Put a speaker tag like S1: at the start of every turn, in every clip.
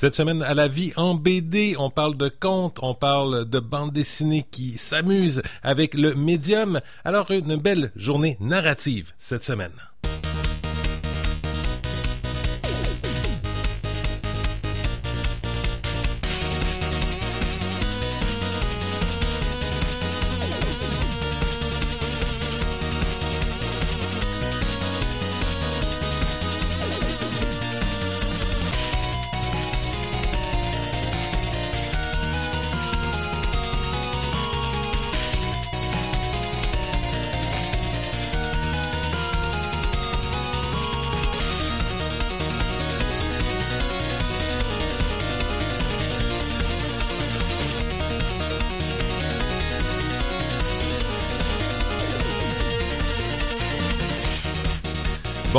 S1: Cette semaine, à la vie en BD, on parle de contes, on parle de bandes dessinées qui s'amusent avec le médium. Alors, une belle journée narrative cette semaine.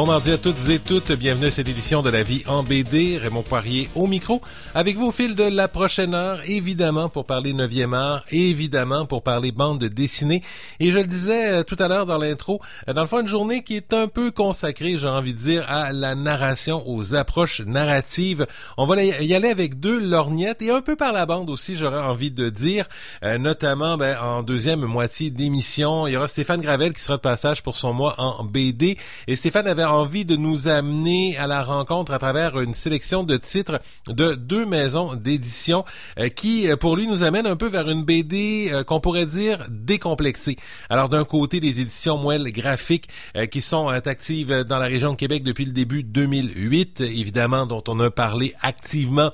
S1: Mardi à toutes et toutes, bienvenue à cette édition de la vie en BD. Raymond Poirier au micro, avec vous au fil de la prochaine heure, évidemment pour parler 9e art, évidemment pour parler bande dessinée. Et je le disais euh, tout à l'heure dans l'intro, euh, dans le fond, une journée qui est un peu consacrée, j'ai envie de dire, à la narration, aux approches narratives. On va y aller avec deux lorgnettes et un peu par la bande aussi, j'aurais envie de dire, euh, notamment ben, en deuxième moitié d'émission, il y aura Stéphane Gravel qui sera de passage pour son mois en BD. Et Stéphane avait envie de nous amener à la rencontre à travers une sélection de titres de deux maisons d'édition euh, qui, euh, pour lui, nous amène un peu vers une BD euh, qu'on pourrait dire décomplexée. Alors, d'un côté, les éditions Moelle graphiques qui sont actives dans la région de Québec depuis le début 2008, évidemment, dont on a parlé activement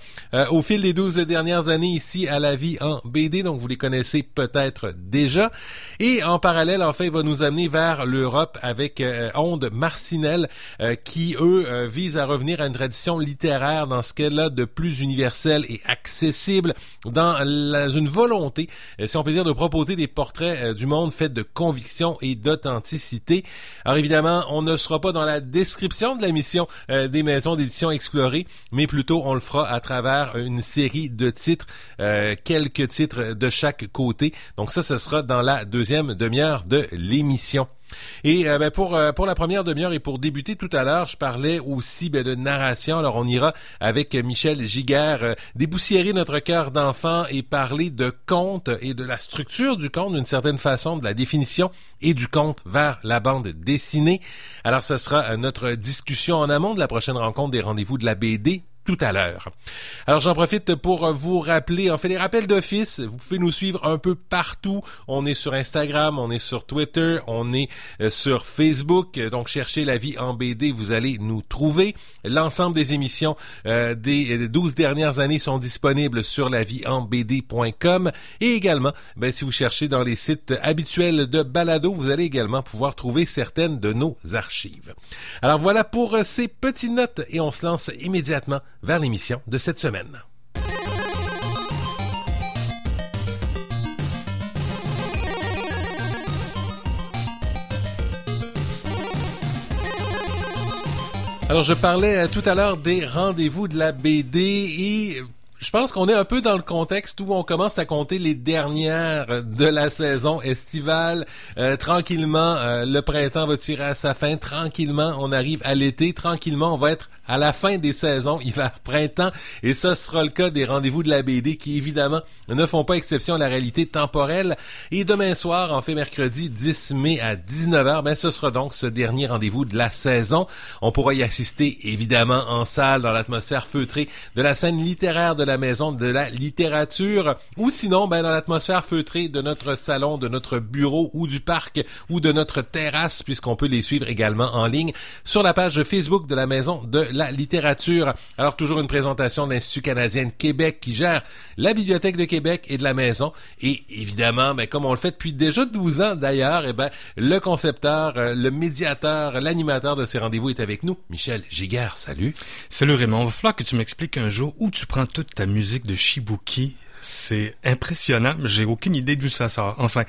S1: au fil des 12 dernières années ici à la vie en BD, donc vous les connaissez peut-être déjà. Et en parallèle, en fait, il va nous amener vers l'Europe avec Onde Marcinelle euh, qui, eux, euh, visent à revenir à une tradition littéraire dans ce qu'elle a de plus universel et accessible, dans une volonté, euh, si on peut dire, de proposer des portraits du monde faits de conviction et d'authenticité. Alors évidemment, on ne sera pas dans la description de la mission des maisons d'édition explorées, mais plutôt on le fera à travers une série de titres, quelques titres de chaque côté. Donc ça, ce sera dans la deuxième demi-heure de l'émission. Et euh, ben, pour euh, pour la première demi-heure et pour débuter tout à l'heure, je parlais aussi ben, de narration. Alors on ira avec Michel Giguère euh, déboussiérer notre cœur d'enfant et parler de conte et de la structure du conte d'une certaine façon, de la définition et du conte vers la bande dessinée. Alors ce sera notre discussion en amont de la prochaine rencontre des rendez-vous de la BD tout à l'heure. Alors j'en profite pour vous rappeler, en fait les rappels d'office, vous pouvez nous suivre un peu partout. On est sur Instagram, on est sur Twitter, on est euh, sur Facebook. Donc cherchez la vie en BD, vous allez nous trouver. L'ensemble des émissions euh, des 12 dernières années sont disponibles sur la vie en BD.com et également, ben, si vous cherchez dans les sites habituels de balado, vous allez également pouvoir trouver certaines de nos archives. Alors voilà pour euh, ces petites notes et on se lance immédiatement vers l'émission de cette semaine. Alors, je parlais euh, tout à l'heure des rendez-vous de la BD et je pense qu'on est un peu dans le contexte où on commence à compter les dernières de la saison estivale. Euh, tranquillement, euh, le printemps va tirer à sa fin. Tranquillement, on arrive à l'été. Tranquillement, on va être à la fin des saisons hiver-printemps. Et ça sera le cas des rendez-vous de la BD qui, évidemment, ne font pas exception à la réalité temporelle. Et demain soir, en fait mercredi 10 mai à 19h, ben, ce sera donc ce dernier rendez-vous de la saison. On pourra y assister, évidemment, en salle, dans l'atmosphère feutrée de la scène littéraire de la maison de la littérature, ou sinon ben, dans l'atmosphère feutrée de notre salon, de notre bureau ou du parc ou de notre terrasse, puisqu'on peut les suivre également en ligne sur la page Facebook de la maison de la littérature. Alors toujours une présentation de l'Institut canadien de Québec qui gère la bibliothèque de Québec et de la maison. Et évidemment, ben, comme on le fait depuis déjà 12 ans d'ailleurs, eh ben, le concepteur, euh, le médiateur, l'animateur de ces rendez-vous est avec nous. Michel Giguère, salut.
S2: Salut Raymond. Il va falloir que tu m'expliques un jour où tu prends toute ta musique de Shibuki. C'est impressionnant, mais j'ai aucune idée d'où ça sort. Enfin.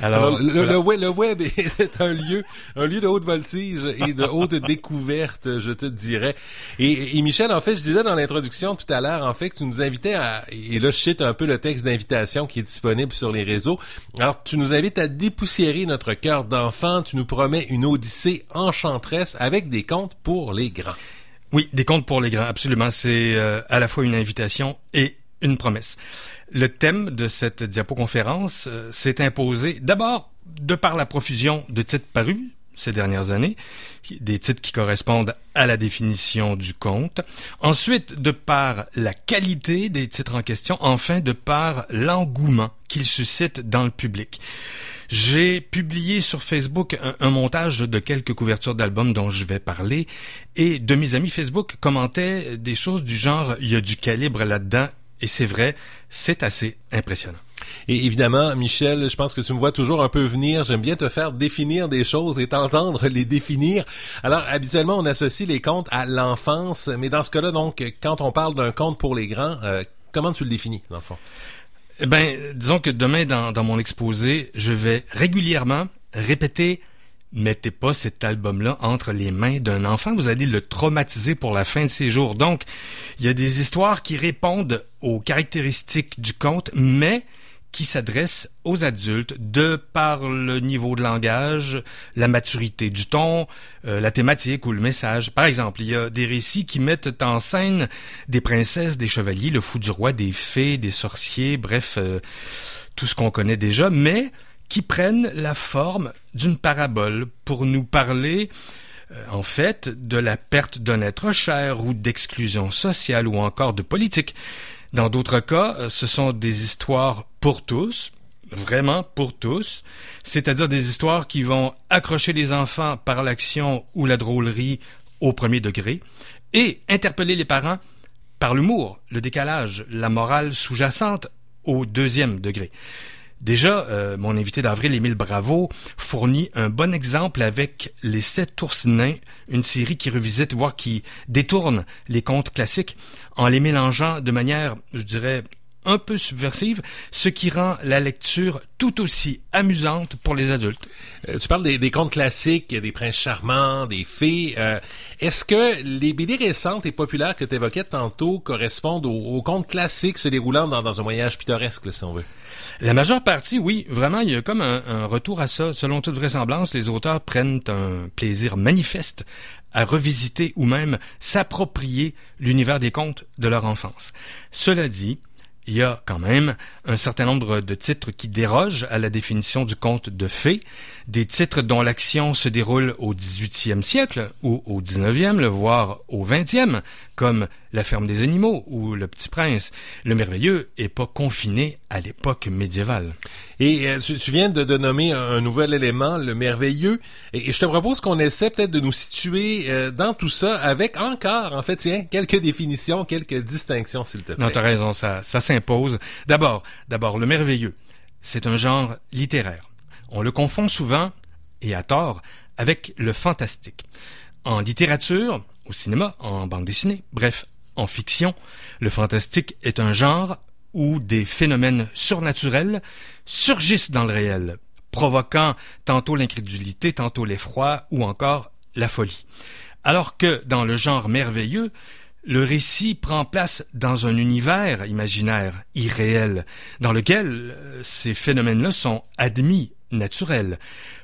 S1: Alors, le, web, est un lieu, un lieu de haute voltige et de haute découverte, je te dirais. Et, Michel, en fait, je disais dans l'introduction tout à l'heure, en fait, que tu nous invitais à, et là, je cite un peu le texte d'invitation qui est disponible sur les réseaux. Alors, tu nous invites à dépoussiérer notre cœur d'enfant. Tu nous promets une odyssée enchanteresse avec des contes pour les grands.
S2: Oui, des contes pour les grands, absolument. C'est euh, à la fois une invitation et une promesse. Le thème de cette diapoconférence euh, s'est imposé d'abord de par la profusion de titres parus ces dernières années, des titres qui correspondent à la définition du conte. Ensuite, de par la qualité des titres en question. Enfin, de par l'engouement qu'ils suscitent dans le public. J'ai publié sur Facebook un, montage de quelques couvertures d'albums dont je vais parler et de mes amis Facebook commentaient des choses du genre il y a du calibre là-dedans et c'est vrai, c'est assez impressionnant.
S1: Et évidemment, Michel, je pense que tu me vois toujours un peu venir. J'aime bien te faire définir des choses et t'entendre les définir. Alors, habituellement, on associe les contes à l'enfance, mais dans ce cas-là, donc, quand on parle d'un conte pour les grands, euh, comment tu le définis, dans le fond?
S2: Eh ben, disons que demain, dans, dans mon exposé, je vais régulièrement répéter mettez pas cet album-là entre les mains d'un enfant, vous allez le traumatiser pour la fin de ses jours. Donc, il y a des histoires qui répondent aux caractéristiques du conte, mais qui s'adresse aux adultes de par le niveau de langage, la maturité du ton, euh, la thématique ou le message. Par exemple, il y a des récits qui mettent en scène des princesses, des chevaliers, le fou du roi, des fées, des sorciers, bref, euh, tout ce qu'on connaît déjà, mais qui prennent la forme d'une parabole pour nous parler euh, en fait de la perte d'un être cher ou d'exclusion sociale ou encore de politique. Dans d'autres cas, euh, ce sont des histoires pour tous, vraiment pour tous, c'est-à-dire des histoires qui vont accrocher les enfants par l'action ou la drôlerie au premier degré et interpeller les parents par l'humour, le décalage, la morale sous-jacente au deuxième degré. Déjà, euh, mon invité d'avril, Émile Bravo, fournit un bon exemple avec Les Sept ours nains, une série qui revisite, voire qui détourne les contes classiques en les mélangeant de manière, je dirais, un peu subversive, ce qui rend la lecture tout aussi amusante pour les adultes.
S1: Euh, tu parles des, contes classiques, des princes charmants, des fées. Euh, est-ce que les BD récentes et populaires que tu évoquais tantôt correspondent aux, contes classiques se déroulant dans, dans un voyage pittoresque, si on veut?
S2: La majeure partie, oui, vraiment, il y a comme un, retour à ça. Selon toute vraisemblance, les auteurs prennent un plaisir manifeste à revisiter ou même s'approprier l'univers des contes de leur enfance. Cela dit, il y a quand même un certain nombre de titres qui dérogent à la définition du conte de fées, des titres dont l'action se déroule au 18e siècle ou au 19e, voire au 20e, comme La ferme des animaux ou Le petit prince. Le merveilleux est pas confiné à l'époque médiévale.
S1: Et euh, tu, viens de, nommer un nouvel élément, le merveilleux, et, je te propose qu'on essaie peut-être de nous situer euh, dans tout ça avec encore, en fait, tiens, quelques définitions, quelques distinctions, s'il te plaît.
S2: Non, t'as raison, ça, ça s'impose. D'abord, d'abord, le merveilleux, c'est un genre littéraire. On le confond souvent, et à tort, avec le fantastique. En littérature, au cinéma, en bande dessinée, bref, en fiction, le fantastique est un genre où des phénomènes surnaturels surgissent dans le réel, provoquant tantôt l'incrédulité, tantôt l'effroi ou encore la folie. Alors que dans le genre merveilleux, le récit prend place dans un univers imaginaire, irréel, dans lequel euh, ces phénomènes-là sont admis, naturels.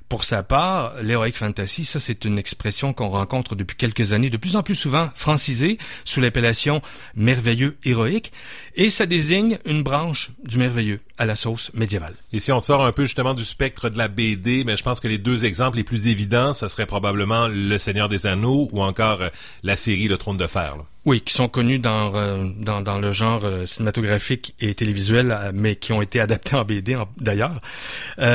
S2: Pour sa part, l'heroic fantasy, ça c'est une expression qu'on rencontre depuis quelques années de plus en plus souvent francisée sous l'appellation merveilleux héroïque, et ça désigne une branche du merveilleux à la sauce médiévale.
S1: Et si on sort un peu justement du spectre de la BD, mais je pense que les deux exemples les plus évidents, ça serait probablement Le Seigneur des Anneaux ou encore euh, la série Le Trône de Fer.
S2: Oui, qui sont connus dans, euh, dans, dans, le genre euh, cinématographique et télévisuel, euh, mais qui ont été adaptés en BD d'ailleurs.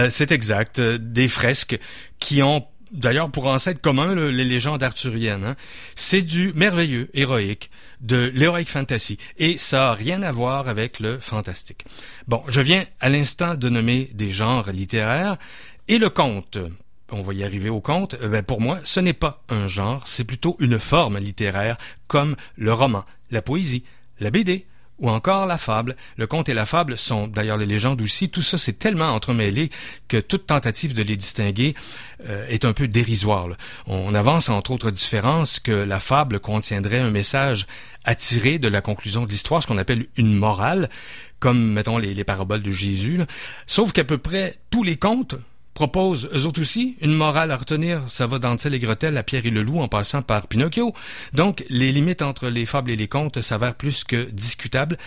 S2: c'est exact. Des fresques qui ont d'ailleurs pour ancêtre commun les légendes arthuriennes. Hein. C'est du merveilleux, héroïque, de l'heroic fantasy. Et ça a rien à voir avec le fantastique. Bon, je viens à l'instant de nommer des genres littéraires. Et le conte, on va y arriver au conte, euh, ben pour moi, ce n'est pas un genre, c'est plutôt une forme littéraire, comme le roman, la poésie, la BD, ou encore la fable. Le conte et la fable sont d'ailleurs les légendes aussi. Tout ça, c'est tellement entremêlé que toute tentative de les distinguer euh, est un peu dérisoire. On avance entre autres différences que la fable contiendrait un message attiré de la conclusion de l'histoire, ce qu'on appelle une morale, comme mettons les, les paraboles de Jésus. Sauf qu'à peu près tous les contes proposent eux autres aussi une morale à retenir. Ça va d'Ansel et Gretel à Pierre et le Loup en passant par Pinocchio. Donc, les limites entre les fables et les contes s'avèrent plus que discutables.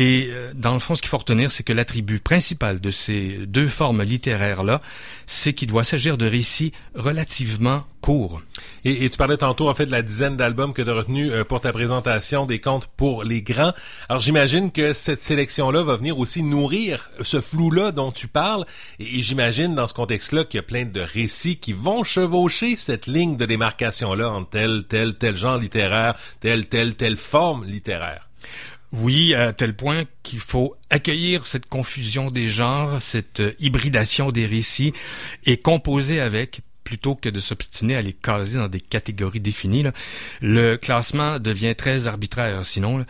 S2: Et euh, dans le fond, ce qu'il faut retenir, c'est que l'attribut principal de ces deux formes littéraires-là, c'est qu'il doit s'agir de récits relativement courts.
S1: Et, tu parlais tantôt, en fait, de la dizaine d'albums que tu as retenu euh, pour ta présentation des contes pour les grands. Alors, j'imagine que cette sélection-là va venir aussi nourrir ce flou-là dont tu parles. Et, j'imagine, dans ce contexte-là, qu'il y a plein de récits qui vont chevaucher cette ligne de démarcation-là entre tel, tel, tel genre littéraire, telle, telle, telle forme littéraire.
S2: Oui, à tel point qu'il faut accueillir cette confusion des genres, cette euh, hybridation des récits et composer avec plutôt que de s'obstiner à les caser dans des catégories définies. Le classement devient très arbitraire sinon.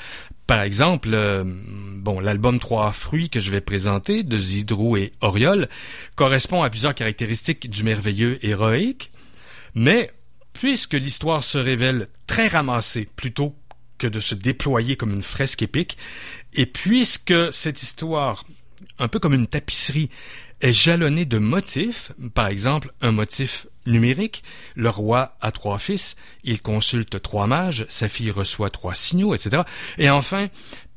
S2: Par exemple, euh, bon, l'album Trois fruits que je vais présenter de Zidrou et Oriol correspond à plusieurs caractéristiques du merveilleux héroïque, mais puisque l'histoire se révèle très ramassée plutôt que de se déployer comme une fresque épique. Et puisque cette histoire, un peu comme une tapisserie, est jalonnée de motifs, par exemple un motif numérique, le roi a trois fils, il consulte trois mages, sa fille reçoit trois signaux, etc. Et enfin,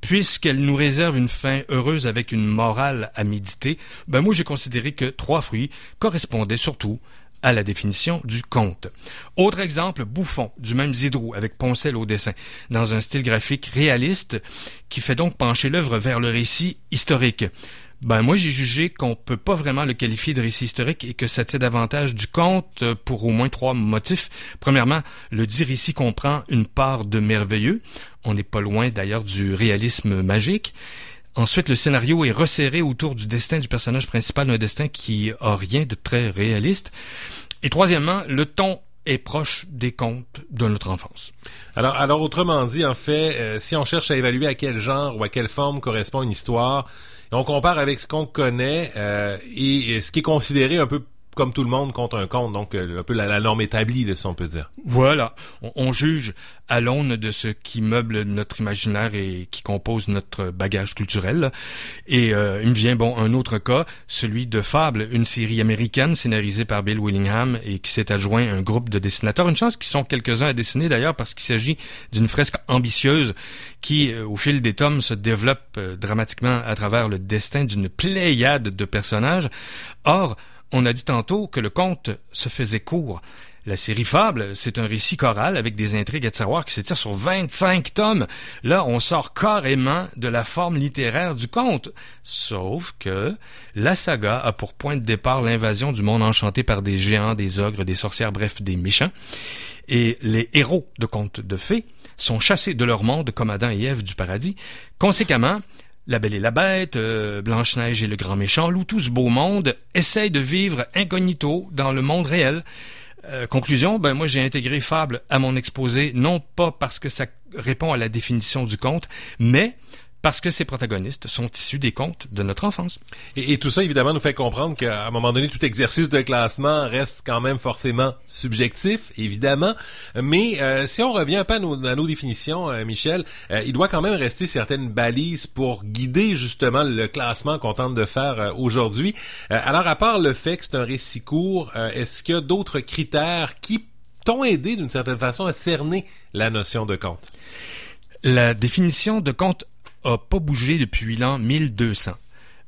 S2: puisqu'elle nous réserve une fin heureuse avec une morale à méditer, ben moi j'ai considéré que trois fruits correspondaient surtout à la définition du conte. Autre exemple, Bouffon, du même Zidrou, avec Poncel au dessin, dans un style graphique réaliste qui fait donc pencher l'œuvre vers le récit historique. Ben moi j'ai jugé qu'on peut pas vraiment le qualifier de récit historique et que ça tient davantage du conte pour au moins trois motifs. Premièrement, le dit récit comprend une part de merveilleux. On n'est pas loin d'ailleurs du réalisme magique. Ensuite, le scénario est resserré autour du destin du personnage principal, un destin qui a rien de très réaliste. Et troisièmement, le ton est proche des contes de notre enfance.
S1: Alors, alors autrement dit, en fait, euh, si on cherche à évaluer à quel genre ou à quelle forme correspond une histoire, on compare avec ce qu'on connaît euh, et, ce qui est considéré un peu comme tout le monde contre un compte, donc euh, un peu la, norme établie, si on peut dire.
S2: Voilà, on, juge à l'aune de ce qui meuble notre imaginaire et qui compose notre bagage culturel. Et euh, il me vient bon un autre cas, celui de Fable, une série américaine scénarisée par Bill Willingham et qui s'est adjoint un groupe de dessinateurs. Une chance qu'ils sont quelques-uns à dessiner d'ailleurs parce qu'il s'agit d'une fresque ambitieuse qui, euh, au fil des tomes, se développe dramatiquement à travers le destin d'une pléiade de personnages. Or, on a dit tantôt que le conte se faisait court. La série Fable, c'est un récit choral avec des intrigues à savoir qui s'étire sur 25 tomes. Là, on sort carrément de la forme littéraire du conte. Sauf que la saga a pour point de départ l'invasion du monde enchanté par des géants, des ogres, des sorcières, bref, des méchants. Et les héros de contes de fées sont chassés de leur monde comme Adam et Ève du paradis. Conséquemment, la Belle et la Bête, euh, Blanche-Neige et le Grand Méchant Loup, tout ce beau monde essaye de vivre incognito dans le monde réel. Euh, conclusion, ben moi j'ai intégré Fable à mon exposé, non pas parce que ça répond à la définition du conte, mais parce que ces protagonistes sont issus des contes de notre enfance.
S1: Et, tout ça, évidemment, nous fait comprendre qu'à un moment donné, tout exercice de classement reste quand même forcément subjectif, évidemment. Mais euh, si on revient un peu à nos, nos définitions, euh, Michel, euh, il doit quand même rester certaines balises pour guider justement le classement qu'on tente de faire aujourd'hui. alors, à part le fait que c'est un récit court, est-ce qu'il y a d'autres critères qui t'ont aidé d'une certaine façon à cerner la notion de conte?
S2: La définition de conte a pas bougé depuis l'an 1200.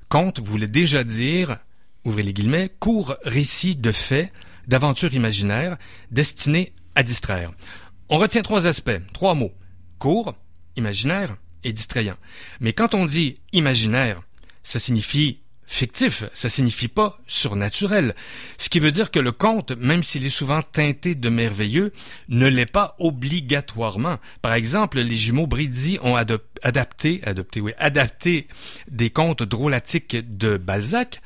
S2: Conte voulait déjà dire, ouvrez les guillemets, court récit de faits, d'aventures imaginaires, destinés à distraire. On retient trois aspects, trois mots. Court, imaginaire et distrayant. Mais quand on dit imaginaire, ça signifie fictif, ça signifie pas surnaturel. Ce qui veut dire que le conte, même s'il est souvent teinté de merveilleux, ne l'est pas obligatoirement. Par exemple, les jumeaux Bridi ont adapté, adopté, oui, adapté des contes drôlatiques de Balzac,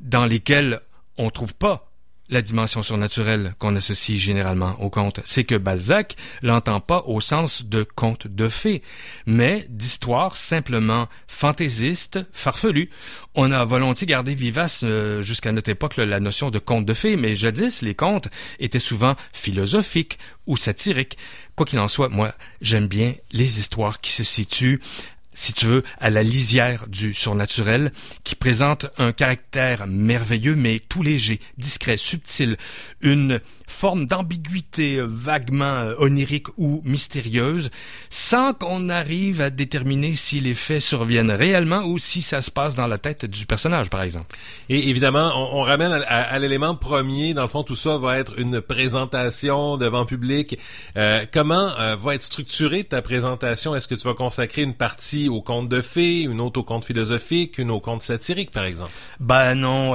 S2: dans lesquels on trouve pas la dimension surnaturelle qu'on associe généralement au conte, c'est que Balzac l'entend pas au sens de conte de fées, mais d'histoire simplement fantaisiste, farfelue. On a volontiers gardé vivace euh, jusqu'à notre époque la notion de conte de fées, mais jadis les contes étaient souvent philosophiques ou satiriques. Quoi qu'il en soit, moi j'aime bien les histoires qui se situent si tu veux, à la lisière du surnaturel, qui présente un caractère merveilleux mais tout léger, discret, subtil, une forme d'ambiguïté vaguement euh, onirique ou mystérieuse, sans qu'on arrive à déterminer si les faits surviennent réellement ou si ça se passe dans la tête du personnage, par exemple.
S1: Et évidemment, on, ramène à, l'élément premier. Dans le fond, tout ça va être une présentation devant public. Euh, comment euh, va être structurée ta présentation? Est-ce que tu vas consacrer une partie au conte de fées, une autre au conte philosophique, une au conte satirique, par exemple
S2: Ben non,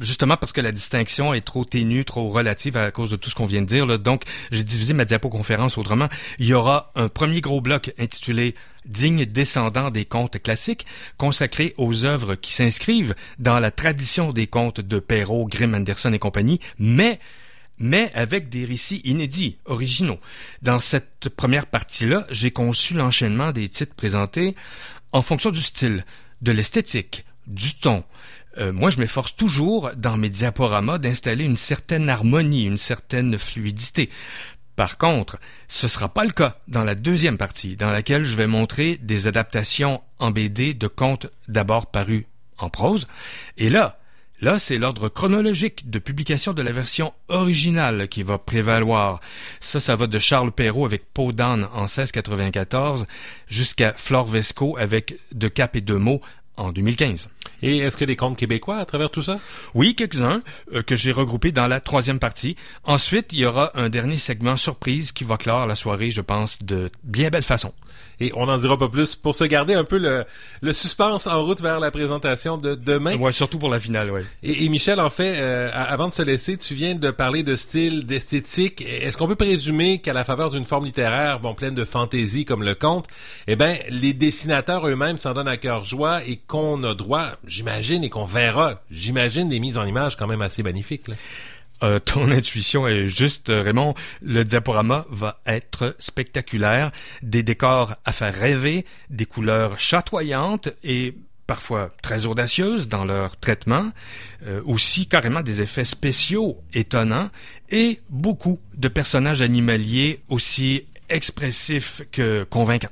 S2: justement parce que la distinction est trop ténue, trop relative à cause de tout ce qu'on vient de dire. Là. Donc, j'ai divisé ma diapo-conférence autrement. Il y aura un premier gros bloc intitulé digne descendant des contes classiques, consacré aux œuvres qui s'inscrivent dans la tradition des contes de Perrault, Grimm, Anderson et compagnie, mais mais avec des récits inédits, originaux. Dans cette première partie-là, j'ai conçu l'enchaînement des titres présentés en fonction du style, de l'esthétique, du ton, euh, moi, je m'efforce toujours, dans mes diaporamas, d'installer une certaine harmonie, une certaine fluidité. Par contre, ce sera pas le cas dans la deuxième partie, dans laquelle je vais montrer des adaptations en BD de contes d'abord parus en prose. Et là, là, c'est l'ordre chronologique de publication de la version originale qui va prévaloir. Ça, ça va de Charles Perrault avec Peau d'âne en 1694 jusqu'à Flore Vesco avec De Cap et de mots en 2015.
S1: Et est-ce qu'il y a des contes québécois à travers tout ça?
S2: Oui, quelques-uns euh, que j'ai regroupés dans la troisième partie. Ensuite, il y aura un dernier segment surprise qui va clore la soirée, je pense, de bien belle façon.
S1: Et on n'en dira pas plus pour se garder un peu le, le, suspense en route vers la présentation de demain.
S2: Ouais, surtout pour la finale, ouais.
S1: Et, Michel, en fait, euh, avant de se laisser, tu viens de parler de style, d'esthétique. Est-ce qu'on peut présumer qu'à la faveur d'une forme littéraire, bon, pleine de fantaisie comme le conte, eh ben, les dessinateurs eux-mêmes s'en donnent à cœur joie et qu'on a droit, j'imagine, et qu'on verra, j'imagine, des mises en image quand même assez magnifiques. Là.
S2: Euh, ton intuition est juste, euh, Raymond. Le diaporama va être spectaculaire. Des décors à faire rêver, des couleurs chatoyantes et parfois très audacieuses dans leur traitement, euh, aussi carrément des effets spéciaux étonnants et beaucoup de personnages animaliers aussi expressifs que convaincants.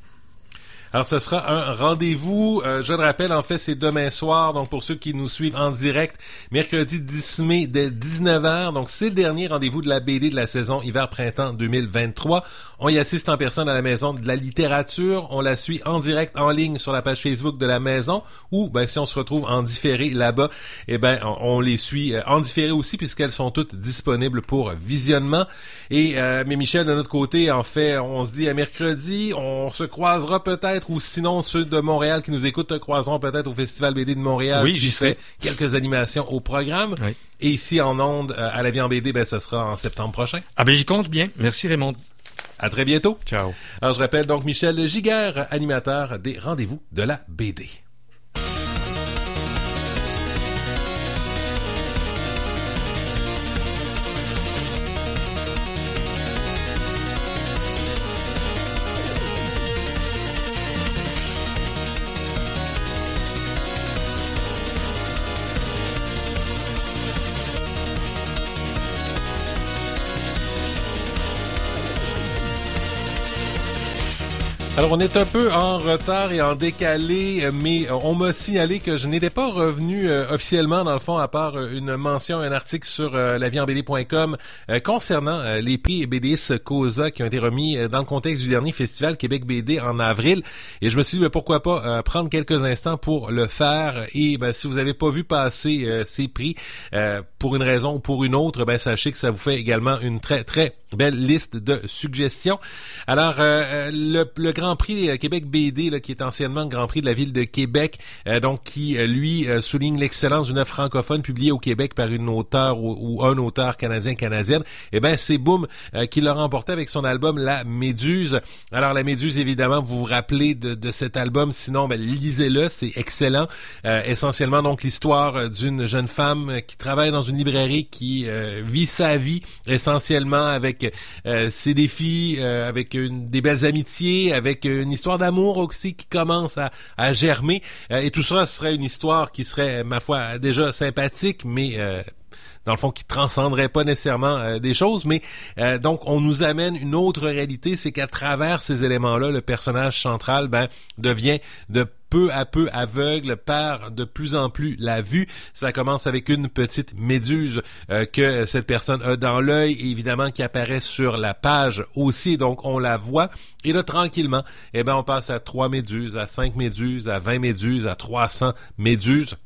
S1: Alors, ce sera un rendez-vous. Euh, je le rappelle, en fait, c'est demain soir. Donc, pour ceux qui nous suivent en direct, mercredi 10 mai dès 19h. Donc, c'est le dernier rendez-vous de la BD de la saison hiver-printemps 2023. On y assiste en personne à la Maison de la littérature. On la suit en direct, en ligne sur la page Facebook de la Maison. Ou, ben, si on se retrouve en différé là-bas, eh ben, on, les suit euh, en différé aussi puisqu'elles sont toutes disponibles pour visionnement. Et, euh, mais Michel, de notre côté, en fait, on se dit à mercredi, on se croisera peut-être ou sinon ceux de Montréal qui nous écoutent te croiseront peut-être au Festival BD de Montréal.
S2: Oui, j'y serai.
S1: Quelques animations au programme. Et ici en onde euh, à la vie en BD, ben ce sera en septembre prochain.
S2: Ah ben j'y compte bien. Merci Raymond.
S1: À très bientôt.
S2: Ciao.
S1: Alors je rappelle donc Michel Giguère, animateur des rendez-vous de la BD. Alors, on est un peu en retard et en décalé, mais on m'a signalé que je n'étais pas revenu euh, officiellement, dans le fond, à part euh, une mention, un article sur euh, concernant les prix BDS Cosa qui ont été remis dans le contexte du dernier festival Québec BD en avril. Et je me suis dit, ben, pourquoi pas prendre quelques instants pour le faire. Et ben, si vous avez pas vu passer ces prix pour une raison ou pour une autre, ben, sachez que ça vous fait également une très, très belle liste de suggestions. Alors, le, le grand Prix euh, Québec BD, là, qui est anciennement le Grand Prix de la ville de Québec, euh, donc qui, euh, lui, souligne l'excellence d'une œuvre francophone publiée au Québec par une auteure ou, un auteur canadien-canadienne, eh ben c'est Boom qui l'a remporté avec son album La Méduse. Alors, La Méduse, évidemment, vous vous rappelez de, cet album, sinon, ben, lisez-le, c'est excellent. essentiellement, donc, l'histoire d'une jeune femme qui travaille dans une librairie, qui vit sa vie essentiellement avec ses défis, avec une, des belles amitiés, avec une histoire d'amour aussi qui commence à, germer. Euh, et tout ça serait une histoire qui serait, ma foi, déjà sympathique, mais euh, dans le fond, qui transcenderait pas nécessairement euh, des choses, mais euh, donc on nous amène une autre réalité, c'est qu'à travers ces éléments-là, le personnage central ben, devient de peu à peu aveugle, perd de plus en plus la vue. Ça commence avec une petite méduse euh, que cette personne a dans l'œil, évidemment qui apparaît sur la page aussi, donc on la voit. Et là, tranquillement, eh ben, on passe à trois méduses, à cinq méduses, à 20 méduses, à 300 méduses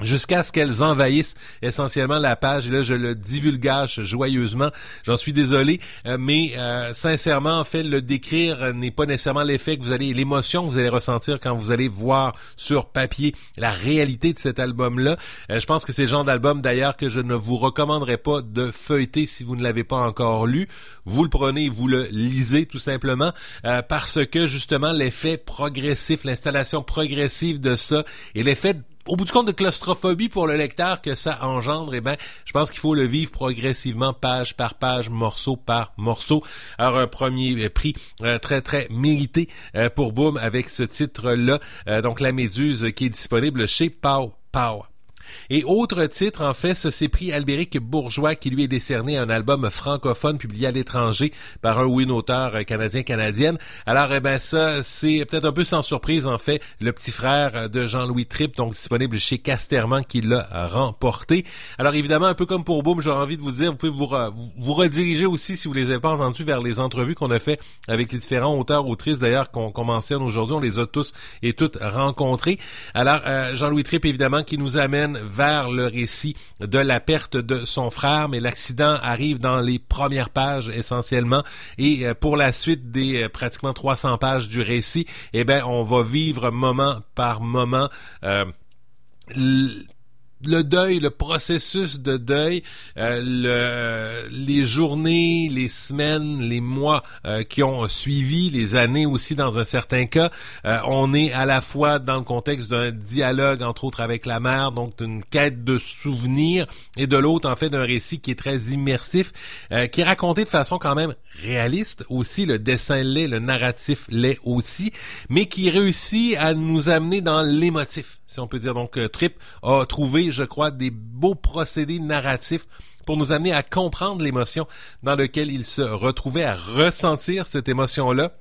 S1: jusqu'à ce qu'elles envahissent essentiellement la page. Et là, je le divulgage joyeusement. J'en suis désolé, euh, mais euh, sincèrement, en fait, le décrire n'est pas nécessairement l'effet que vous allez, l'émotion que vous allez ressentir quand vous allez voir sur papier la réalité de cet album-là. Euh, je pense que c'est le genre d'album d'ailleurs que je ne vous recommanderais pas de feuilleter si vous ne l'avez pas encore lu. Vous le prenez, vous le lisez tout simplement parce que justement l'effet progressif, l'installation progressive de ça et l'effet au bout du compte de claustrophobie pour le lecteur que ça engendre, eh ben, je pense qu'il faut le vivre progressivement, page par page, morceau par morceau. Alors, un premier prix euh, très, très mérité euh, pour Boom avec ce titre-là. Euh, donc, La Méduse qui est disponible chez Pow Pow. Et autre titre, en fait, ce c'est prix Albéric Bourgeois qui lui est décerné un album francophone publié à l'étranger par un ou une auteur canadien-canadienne. Alors, eh ben ça, c'est peut-être un peu sans surprise, en fait, le petit frère de Jean-Louis Tripp, donc disponible chez Casterman, qui l'a remporté. Alors, évidemment, un peu comme pour Boom, j'ai envie de vous dire, vous pouvez vous, vous, rediriger aussi, si vous les avez pas entendus, vers les entrevues qu'on a fait avec les différents auteurs, autrices, d'ailleurs, qu'on mentionne aujourd'hui. On les a tous et toutes rencontrés. Alors, euh, Jean-Louis Tripp, évidemment, qui nous amène vers le récit de la perte de son frère, mais l'accident arrive dans les premières pages essentiellement. Et euh, pour la suite des euh, pratiquement 300 pages du récit, eh ben on va vivre moment par moment euh, le deuil, le processus de deuil, euh, le, les journées, les semaines, les mois euh, qui ont suivi, les années aussi dans un certain cas, euh, on est à la fois dans le contexte d'un dialogue entre autres avec la mère, donc d'une quête de souvenirs, et de l'autre en fait d'un récit qui est très immersif, qui est raconté de façon quand même réaliste. Aussi, le dessin l'est, le narratif l'est aussi, mais qui réussit à nous amener dans l'émotif, si on peut dire. Donc Trip a trouvé je crois, des beaux procédés narratifs pour nous amener à comprendre l'émotion dans laquelle il se retrouvait, à ressentir cette émotion-là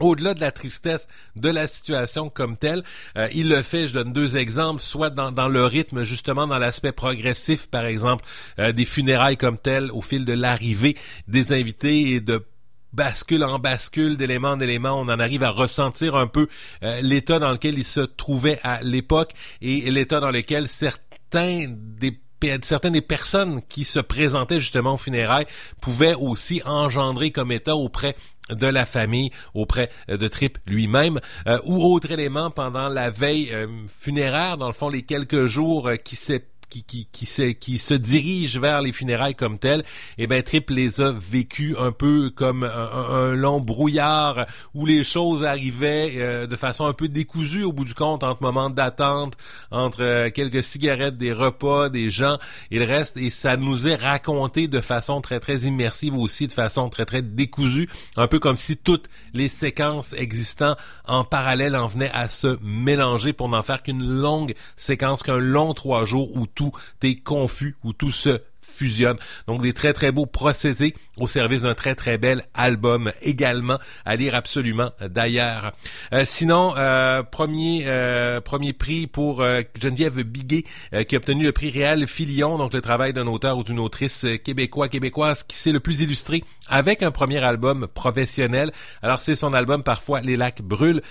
S1: au-delà de la tristesse de la situation comme telle, euh, il le fait, je donne deux exemples, soit dans, le rythme, justement dans l'aspect progressif, par exemple, euh, des funérailles comme telles, au fil de l'arrivée des invités et de bascule en bascule, d'élément en élément, on en arrive à ressentir un peu euh, l'état dans lequel il se trouvait à l'époque et l'état dans lequel certains des certaines des personnes qui se présentaient justement aux funérailles pouvaient aussi engendrer comme état auprès de la famille, auprès de Trip lui-même, euh, ou autre élément pendant la veille euh, funéraire, dans le fond les quelques jours qui s'est qui, qui, qui, se, qui se dirige vers les funérailles comme telles, eh ben Trip les a vécues un peu comme un, long brouillard où les choses arrivaient euh, de façon un peu décousue au bout du compte entre moments d'attente, entre euh, quelques cigarettes, des repas, des gens. Et le reste, et ça nous est raconté de façon très très immersive aussi, de façon très très décousue, un peu comme si toutes les séquences existantes en parallèle en venaient à se mélanger pour n'en faire qu'une longue séquence, qu'un long trois jours où tout est confus, où tout se fusionne. Donc des très très beaux procédés au service d'un très très bel album également à lire absolument d'ailleurs. Euh, sinon euh, premier euh, premier prix pour Geneviève Biguet qui a obtenu le prix Réal Filion donc le travail d'un auteur ou d'une autrice québécois québécoise qui s'est le plus illustré avec un premier album professionnel. Alors c'est son album parfois Les lacs brûlent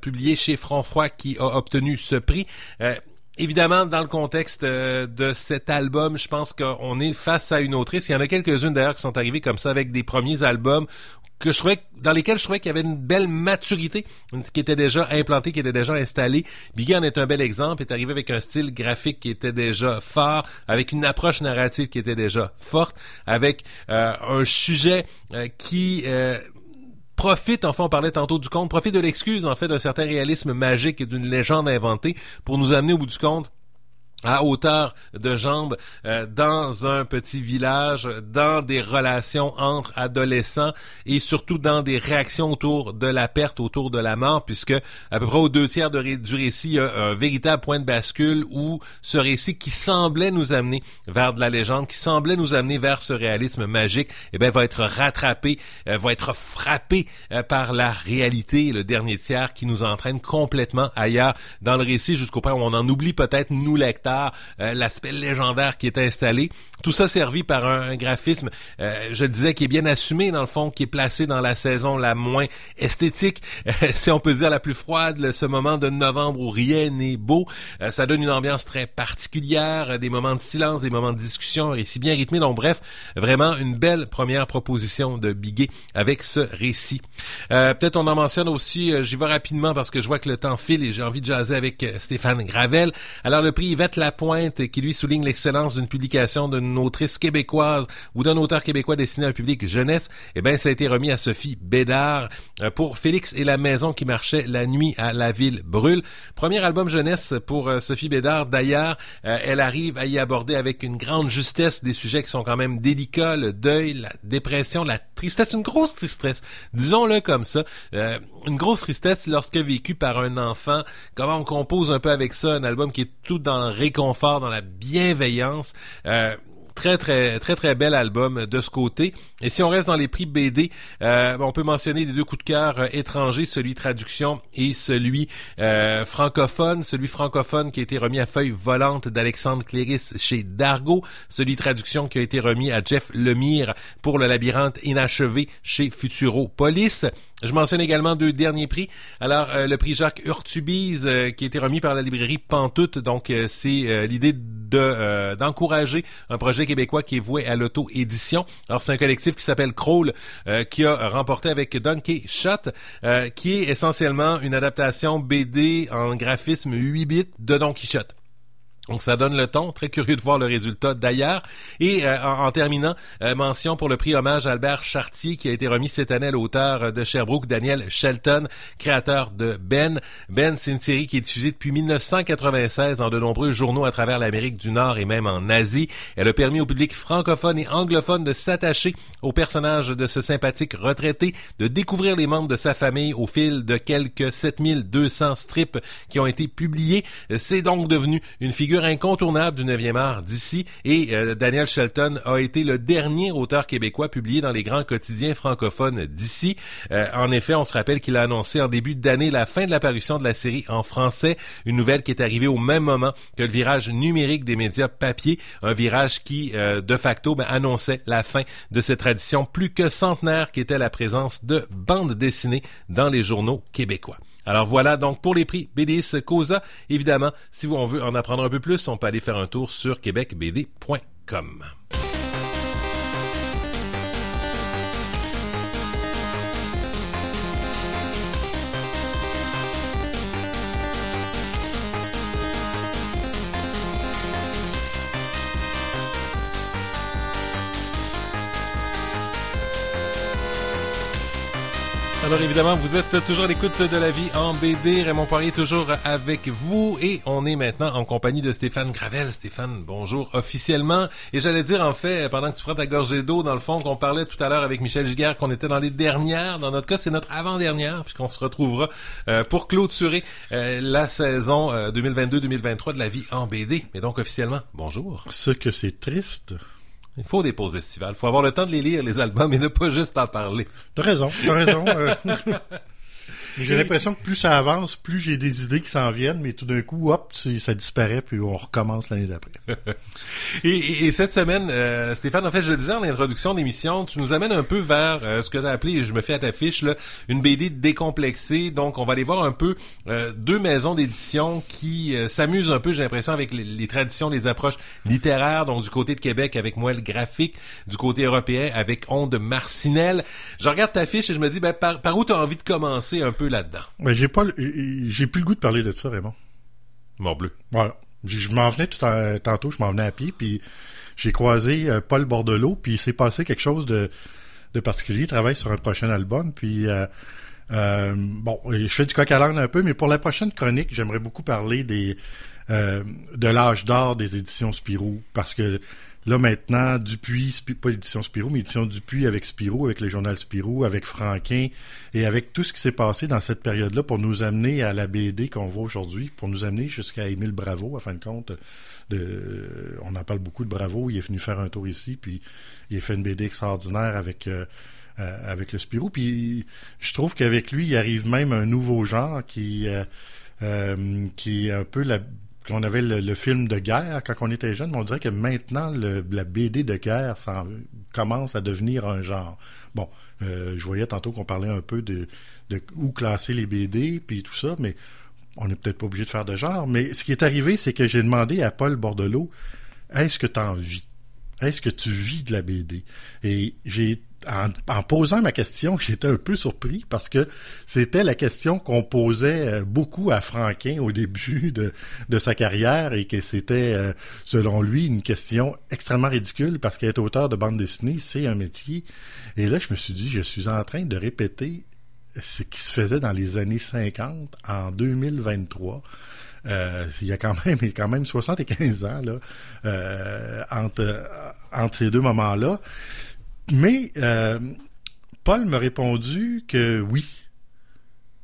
S1: publié chez Franc Froid qui a obtenu ce prix évidemment, dans le contexte euh, de cet album, je pense qu'on est face à une autrice. Il y en a quelques-unes d'ailleurs qui sont arrivées comme ça avec des premiers albums que je trouvais dans lesquels je trouvais qu'il y avait une belle maturité qui était déjà implantée, qui était déjà installée. Biggie en est un bel exemple, est arrivé avec un style graphique qui était déjà fort, avec une approche narrative qui était déjà forte, avec euh, un sujet euh, qui profite, enfin on parlait tantôt du conte, profite de l'excuse en fait d'un certain réalisme magique et d'une légende inventée pour nous amener au bout du compte à hauteur de jambes euh, dans un petit village, dans des relations entre adolescents et surtout dans des réactions autour de la perte, autour de la mort, puisque à peu près aux deux tiers de, du récit, il y a un véritable point de bascule où ce récit qui semblait nous amener vers de la légende, qui semblait nous amener vers ce réalisme magique, eh bien, va être rattrapé, euh, va être frappé euh, par la réalité, le dernier tiers qui nous entraîne complètement ailleurs dans le récit jusqu'au point où on en oublie peut-être nous lecteurs euh, l'aspect légendaire qui est installé. Tout ça servi par un, graphisme, euh, je disais, qui est bien assumé dans le fond, qui est placé dans la saison la moins esthétique, si on peut dire la plus froide, ce moment de novembre où rien n'est beau. Euh, ça donne une ambiance très particulière, des moments de silence, des moments de discussion, un récit bien rythmé. Donc bref, vraiment une belle première proposition de Biguet avec ce récit. Peut-être on en mentionne aussi, j'y vais rapidement parce que je vois que le temps file et j'ai envie de jaser avec Stéphane Gravel. Alors le prix Yvette Lapointe qui lui souligne l'excellence d'une publication d'une autrice québécoise ou d'un auteur québécois destiné à un public jeunesse, eh bien, ça a été remis à Sophie Bédard euh, pour Félix et la maison qui marchait la nuit à la ville brûle. Premier album jeunesse pour euh, Sophie Bédard. D'ailleurs, euh, elle arrive à y aborder avec une grande justesse des sujets qui sont quand même délicats, le deuil, la dépression, la tristesse, une grosse tristesse. Disons-le comme ça. Une grosse tristesse lorsque vécue par un enfant. Comment on compose un peu avec ça un album qui est tout dans le réconfort, dans la bienveillance. Euh, très très très très bel album de ce côté. Et si on reste dans les prix BD, euh, on peut mentionner les deux coups de cœur euh, étrangers, celui traduction et celui euh, francophone. Celui francophone qui a été remis à feuille volante d'Alexandre Cléris chez Dargo, celui traduction qui a été remis à Jeff Lemire pour le labyrinthe inachevé chez Futuropolis. Je mentionne également deux derniers prix. Alors le prix Jacques Urtubise qui a été remis par la librairie Pantoute. Donc c'est l'idée de d'encourager un projet québécois qui est voué à l'auto-édition. Alors, c'est un collectif qui s'appelle Crawl, euh, qui a remporté avec Donkey Shot, euh, qui est essentiellement une adaptation BD en graphisme 8 bits de Don Quichotte. Donc ça donne le ton, très curieux de voir le résultat d'ailleurs. Et euh, en, terminant, euh, mention pour le prix hommage à Albert Chartier qui a été remis cette année à l'auteur de Sherbrooke, Daniel Shelton, créateur de Ben. Ben, c'est une série qui est diffusée depuis 1996 dans de nombreux journaux à travers l'Amérique du Nord et même en Asie. Elle a permis au public francophone et anglophone de s'attacher au personnage de ce sympathique retraité, de découvrir les membres de sa famille au fil de quelques 7200 strips qui ont été publiés. C'est donc devenu une figure incontournable du 9e art d'ici et euh, Daniel Shelton a été le dernier auteur québécois publié dans les grands quotidiens francophones d'ici. Euh, en effet, on se rappelle qu'il a annoncé en début d'année la fin de l'apparition de la série en français, une nouvelle qui est arrivée au même moment que le virage numérique des médias papier, un virage qui, euh, de facto, ben, annonçait la fin de cette tradition plus que centenaire qui était la présence de bandes dessinées dans les journaux québécois. Alors voilà donc pour les prix BDS Cosa. Évidemment, si on veut en apprendre un peu plus, on peut aller faire un tour sur québecbd.com. Alors évidemment, vous êtes toujours à l'écoute de la vie en BD. Raymond Poirier toujours avec vous et on est maintenant en compagnie de Stéphane Gravel. Stéphane, bonjour officiellement. Et j'allais dire en fait, pendant que tu prends ta gorgée d'eau, dans le fond, qu'on parlait tout à l'heure avec Michel Giguère, qu'on était dans les dernières. Dans notre cas, c'est notre avant-dernière, puisqu'on se retrouvera euh, pour clôturer euh, la saison 2022-2023 euh, de la vie en BD. Mais donc officiellement, bonjour.
S3: Ce que c'est triste,
S1: il faut des pauses estivales. Il faut avoir le temps de les lire, les albums, et ne pas juste en parler.
S3: T'as raison, t'as raison. Euh. J'ai l'impression que plus ça avance, plus j'ai des idées qui s'en viennent, mais tout d'un coup, hop, ça disparaît, puis on recommence l'année d'après.
S1: et, cette semaine, euh, Stéphane, en fait, je le disais en introduction d'émission, tu nous amènes un peu vers euh, ce que tu as appelé, je me fais à ta fiche, là, une BD décomplexée. Donc, on va aller voir un peu euh, deux maisons d'édition qui s'amusent un peu, j'ai l'impression, avec les, traditions, les approches littéraires. Donc, du côté de Québec, avec Moelle Graphique, du côté européen, avec Onde Marcinelle. Je regarde ta fiche et je me dis, ben, par, par où tu as envie de commencer un peu là-dedans?
S3: Mais j'ai pas, j'ai plus le goût de parler de ça, Raymond.
S1: Mort bleu.
S3: Voilà. Je m'en venais tout tantôt, je m'en venais à pied, puis j'ai croisé euh, Paul Bordelot, puis il s'est passé quelque chose de, de particulier. Il travaille sur un prochain album, puis euh, euh, bon, je fais du coq à l'âne un peu, mais pour la prochaine chronique, j'aimerais beaucoup parler des de l'âge d'or des éditions Spirou, parce que Là, maintenant, Dupuis, pas l'édition Spirou, mais l'édition Dupuis avec Spirou, avec le journal Spirou, avec Franquin, et avec tout ce qui s'est passé dans cette période-là pour nous amener à la BD qu'on voit aujourd'hui, pour nous amener jusqu'à Émile Bravo, à fin de compte. On en parle beaucoup de Bravo, il est venu faire un tour ici, puis il a fait une BD extraordinaire avec... Euh, euh, avec le Spirou. Puis je trouve qu'avec lui, il arrive même un nouveau genre qui, euh, qui est un peu la on avait le, film de guerre quand on était jeune, mais on dirait que maintenant, la BD de guerre commence à devenir un genre. Bon, euh, je voyais tantôt qu'on parlait un peu de, où classer les BD, puis tout ça, mais on n'est peut-être pas obligé de faire de genre. Mais ce qui est arrivé, c'est que j'ai demandé à Paul Bordelot, est-ce que tu en vis? Est-ce que tu vis de la BD? Et j'ai en, posant ma question, j'étais un peu surpris parce que c'était la question qu'on posait euh, beaucoup à Franquin au début de, sa carrière et que c'était, euh, selon lui, une question extrêmement ridicule parce qu'être auteur de bande dessinée, c'est un métier. Et là, je me suis dit, je suis en train de répéter ce qui se faisait dans les années 50 en 2023. Euh, il y a quand même, quand même 75 ans là, entre ces deux moments-là. Mais euh, Paul m'a répondu que oui.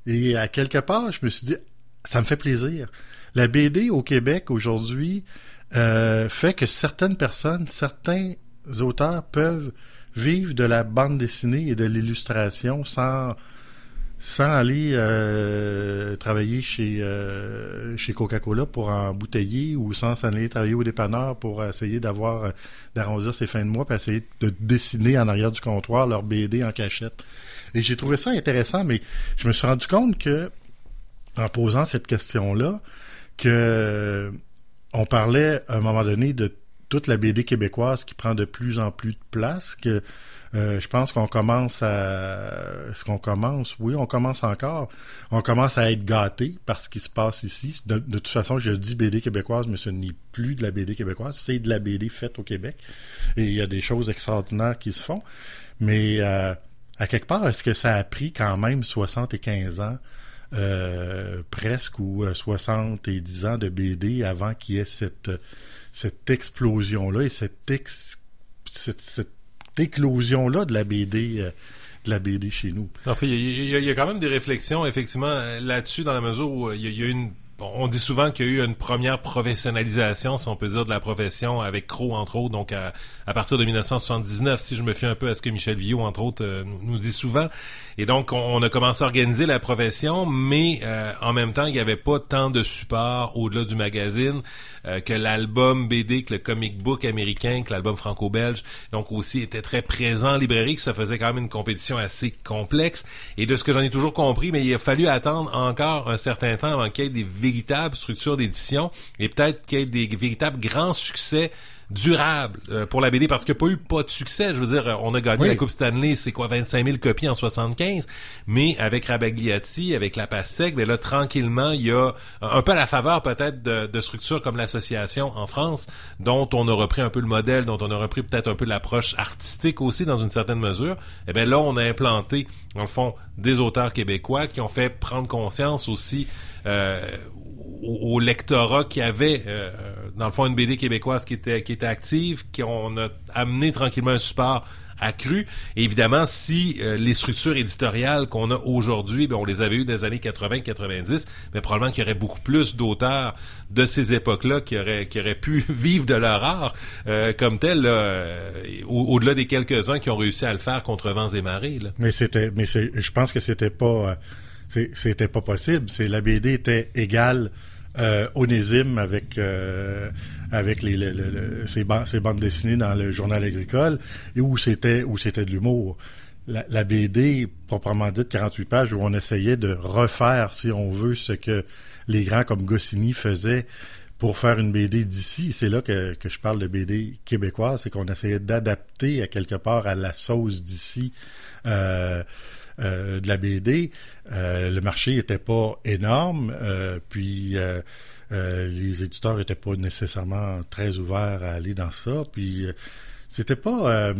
S3: Et à quelque part, je me suis dit, ça me fait plaisir. La BD au Québec aujourd'hui euh, fait que certaines personnes, certains auteurs peuvent vivre de la bande dessinée et de l'illustration sans sans aller euh, travailler chez euh, chez Coca-Cola pour embouteiller ou sans aller travailler au dépanneur pour essayer d'avoir euh, d'arrondir ses fins de mois puis essayer de dessiner en arrière du comptoir leur BD en cachette. Et j'ai trouvé ça intéressant, mais je me suis rendu compte que en posant cette question-là, que on parlait à un moment donné de toute la BD québécoise qui prend de plus en plus de place, que euh, je pense qu'on commence à... Est-ce qu'on commence? Oui, on commence encore. On commence à être gâté par ce qui se passe ici. De, toute façon, je dis BD québécoise, mais ce n'est plus de la BD québécoise, c'est de la BD faite au Québec. Et il y a des choses extraordinaires qui se font. Mais euh, à quelque part, est-ce que ça a pris quand même 75 ans euh, presque ou 70 ans de BD avant qu'il y ait cette, cette explosion-là et cette, cette éclosion-là de la BD. Euh, de la BD chez nous.
S1: En fait, il y, a quand même des réflexions, effectivement, là-dessus, dans la mesure où il y, a une on dit souvent qu'il y a eu une première professionnalisation, si on peut dire, de la profession avec Crow, entre autres, donc à, partir de 1979, si je me fie un peu à ce que Michel Viau, entre autres, euh, nous dit souvent. Et donc, on, a commencé à organiser la profession, mais euh, en même temps, il n'y avait pas tant de support au-delà du magazine euh, que l'album BD, que le comic book américain, que l'album franco-belge, donc aussi était très présent en librairie, que ça faisait quand même une compétition assez complexe. Et de ce que j'en ai toujours compris, mais il a fallu attendre encore un certain temps avant qu'il y ait des véritables structures d'édition et peut-être qu'il y ait des véritables grands succès durable euh, pour la BD parce qu'il n'y a pas eu pas de succès. Je veux dire, on a gagné la Coupe Stanley, c'est quoi, 25 000 copies en 75, mais avec Rabagliati, avec la Pastèque, mais là, tranquillement, il y a un peu à la faveur peut-être de, de structures comme l'association en France, dont on a repris un peu le modèle, dont on a repris peut-être un peu l'approche artistique aussi dans une certaine mesure. Et eh bien là, on a implanté, dans le fond, des auteurs québécois qui ont fait prendre conscience aussi euh, au, lectorat qui avait, euh, dans le fond, une BD québécoise qui était, qui était active, qu'on a amené tranquillement un support accru. Évidemment, si euh, les structures éditoriales qu'on a aujourd'hui, ben, on les avait eues des années 80-90, mais probablement qu'il y aurait beaucoup plus d'auteurs de ces époques-là qui auraient, qui auraient pu vivre de leur art euh, comme tel, au-delà des quelques-uns qui ont réussi à le faire contre vents et marées. Là.
S3: Mais c'était, mais je pense que c'était pas c'était pas possible. C'est la BD était égale euh, onésime avec euh, avec les, les, ces, bandes dessinées dans le journal agricole et où c'était où c'était de l'humour. La, la, BD proprement dite 48 pages où on essayait de refaire si on veut ce que les grands comme Goscinny faisaient pour faire une BD d'ici. C'est là que, que je parle de BD québécoise, c'est qu'on essayait d'adapter à quelque part à la sauce d'ici. Euh, euh, de la BD, euh, le marché était pas énorme, euh, puis les éditeurs étaient pas nécessairement très ouverts à aller dans ça, puis c'était pas euh,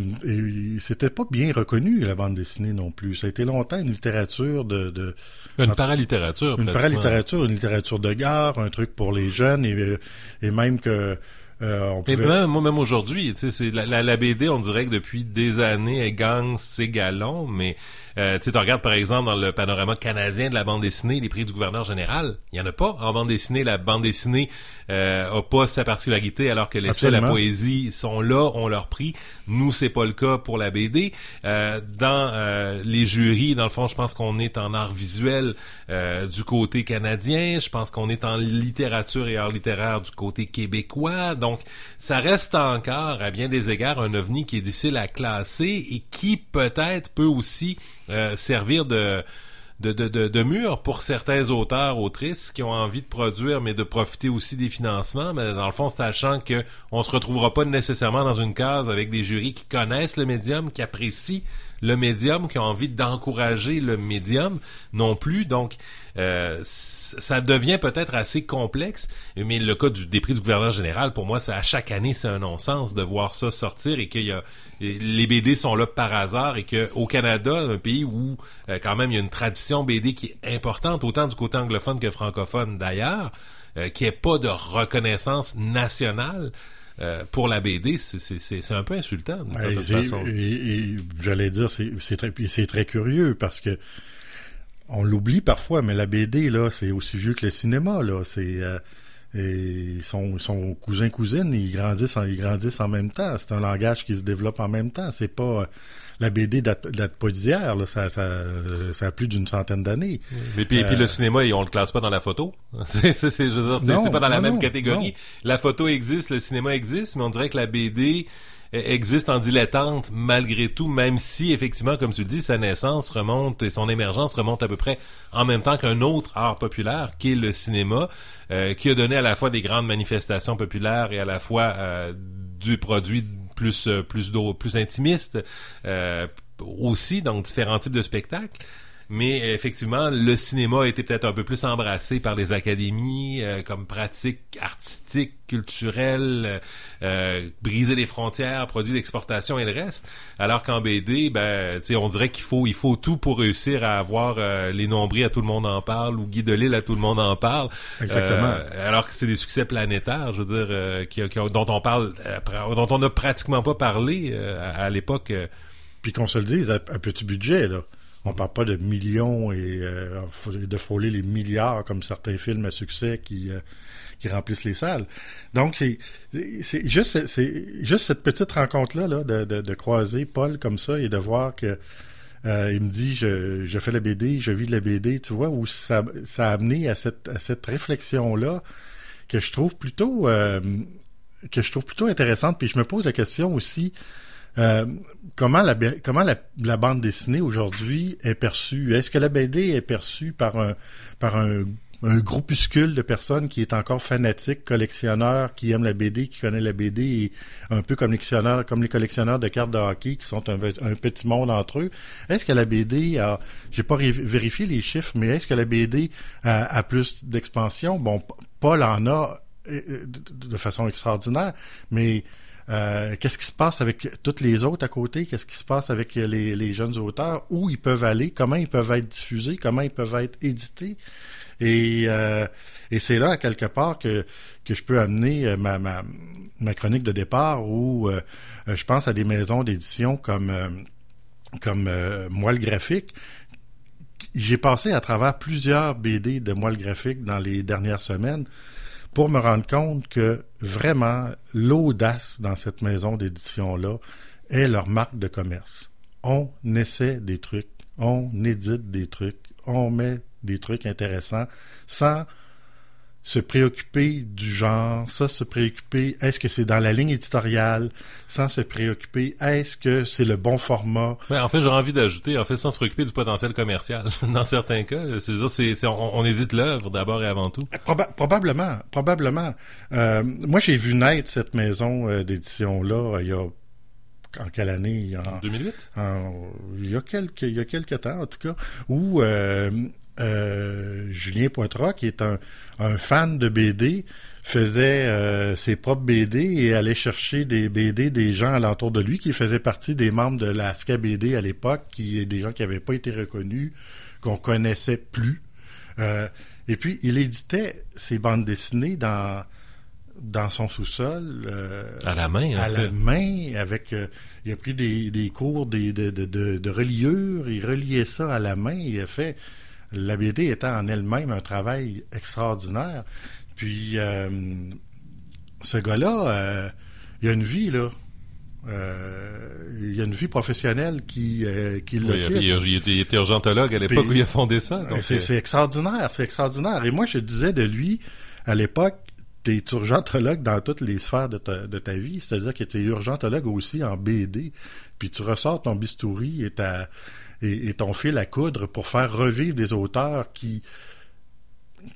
S3: c'était pas bien reconnu la bande dessinée non plus. Ça a été longtemps une littérature de, de
S1: une paralittérature,
S3: une paralittérature, une littérature de gare, un truc pour les jeunes et, et même que
S1: euh, on pouvait... même, moi, même aujourd'hui, tu sais, la, la, la, BD, on dirait que depuis des années, elle gagne ses galons, mais euh, tu regardes par exemple dans le panorama canadien de la bande dessinée, les prix du gouverneur général, il y en a pas en bande dessinée. La bande dessinée euh, a pas sa particularité, alors que l'essai, la poésie sont là, ont leur prix. Nous, c'est pas le cas pour la BD. Euh, dans euh, les jurys, dans le fond, je pense qu'on est en art visuel euh, du côté canadien. Je pense qu'on est en littérature et art littéraire du côté québécois. Donc, ça reste encore, à bien des égards, un ovni qui est difficile à classer et qui peut-être peut aussi euh, servir de, de, mur pour certains auteurs, autrices qui ont envie de produire, mais de profiter aussi des financements. Mais dans le fond, sachant que on se retrouvera pas nécessairement dans une case avec des jurys qui connaissent le médium, qui apprécient le médium, qui ont envie d'encourager le médium non plus. Donc, euh, ça devient peut-être assez complexe, mais le cas du, des prix du gouverneur général, pour moi, c'est à chaque année, c'est un non-sens de voir ça sortir et qu'il y a les BD sont là par hasard et que au Canada, un pays où euh, quand même il y a une tradition BD qui est importante, autant du côté anglophone que francophone d'ailleurs, euh, qui est pas de reconnaissance nationale. Euh, pour la BD, c'est un peu insultant d'une certaine façon.
S3: Et, j'allais dire, c'est très, très curieux parce que on l'oublie parfois, mais la BD là, c'est aussi vieux que le cinéma là. C'est euh, et son, son cousin cousine, ils grandissent, en, ils grandissent en même temps. C'est un langage qui se développe en même temps. C'est pas la BD date, date pas d'hier, ça, ça, ça a plus d'une centaine d'années.
S1: Mais puis, puis le euh, cinéma, on le classe pas dans la photo. c'est, c'est, c'est, c'est pas dans la même catégorie. La photo existe, le cinéma existe, mais on dirait que la BD existe en dilettante malgré tout, même si effectivement, comme tu dis, sa naissance remonte et son émergence remonte à peu près en même temps qu'un autre art populaire qui est le cinéma, euh, qui a donné à la fois des grandes manifestations populaires et à la fois euh, du produit plus euh, plus plus intimiste aussi, donc différents types de spectacles mais effectivement, le cinéma a été peut-être un peu plus embrassé par les académies euh, comme pratique artistique, culturelle, euh, briser les frontières, produits d'exportation et le reste. Alors qu'en BD, ben, on dirait qu'il faut, il faut tout pour réussir à avoir euh, les nombris à tout le monde en parle ou Guy Delisle à tout le monde en parle.
S3: Exactement.
S1: alors que c'est des succès planétaires, je veux dire, qui, dont on parle, dont on n'a pratiquement pas parlé à, l'époque.
S3: Puis qu'on se le dise, à petit budget, là. On parle pas de millions et euh, de frôler les milliards comme certains films à succès qui, euh, remplissent les salles. Donc, c'est juste, cette petite rencontre-là là, de, de, croiser Paul comme ça et de voir que euh, il me dit je, je fais la BD, je vis de la BD, tu vois, où ça, ça a amené à cette, à cette réflexion-là que je trouve plutôt que je trouve plutôt intéressante. Puis je me pose la question aussi euh, comment la, bande dessinée aujourd'hui est perçue? Est-ce que la BD est perçue par un, par un, un, groupuscule de personnes qui est encore fanatique, collectionneur, qui aime la BD, qui connaît la BD, et un peu comme comme les collectionneurs de cartes de hockey, qui sont un, petit monde entre eux? Est-ce que la BD a, j'ai pas vérifié les chiffres, mais est-ce que la BD a, a plus d'expansion? Bon, Paul en a euh, de façon extraordinaire, mais euh, qu'est-ce qui se passe avec toutes les autres à côté? Qu'est-ce qui se passe avec les, jeunes auteurs? Où ils peuvent aller? Comment ils peuvent être diffusés? Comment ils peuvent être édités? Et, euh, et c'est là, quelque part, que, que je peux amener euh, ma, ma, ma chronique de départ où je pense à des maisons d'édition comme, comme Moelle Graphique. J'ai passé à travers plusieurs BD de Moelle Graphique dans les dernières semaines pour me rendre compte que vraiment l'audace dans cette maison d'édition-là est leur marque de commerce. On essaie des trucs, on édite des trucs, on met des trucs intéressants sans se préoccuper du genre, sans se préoccuper, est-ce que c'est dans la ligne éditoriale, sans se préoccuper, est-ce que c'est le bon format?
S1: Mais en fait, j'aurais envie d'ajouter, en fait, sans se préoccuper du potentiel commercial. dans certains cas, c'est, c'est, on, édite l'œuvre d'abord et avant tout.
S3: probablement, probablement. Euh, moi, j'ai vu naître cette maison euh, d'édition-là il y a en quelle année?
S1: En 2008
S3: il, y a quelques, il y a quelques temps, en tout cas, où euh, euh, Julien Poitras, qui est un, un fan de BD, faisait euh, ses propres BD et allait chercher des BD des gens alentour de lui qui faisaient partie des membres de la SCA BD à l'époque, qui des gens qui n'avaient pas été reconnus, qu'on connaissait plus. Euh, et puis, il éditait ses bandes dessinées dans dans son sous-sol. Euh,
S1: à la main, en
S3: à
S1: fait.
S3: la main, avec... euh, il a pris des, des cours des- de, de, de, de reliure, il reliait ça à la main, il a fait... La BD était en elle-même un travail extraordinaire. Puis, euh, ce gars-là, euh, il a une vie, là. Euh, il y a une vie professionnelle qui, qui
S1: Oui,
S3: l'occupe.
S1: il, il était, il était urgentologue à l'époque où il a fondé ça.
S3: Ouais, C'est c'est extraordinaire, c'est extraordinaire. Et moi, je disais de lui, à l'époque, t'es urgentologue dans toutes les sphères de ta, de ta vie, c'est-à-dire que t'es urgentologue aussi en BD, puis tu ressors ton bistouri et, ta, et, ton fil à coudre pour faire revivre des auteurs qui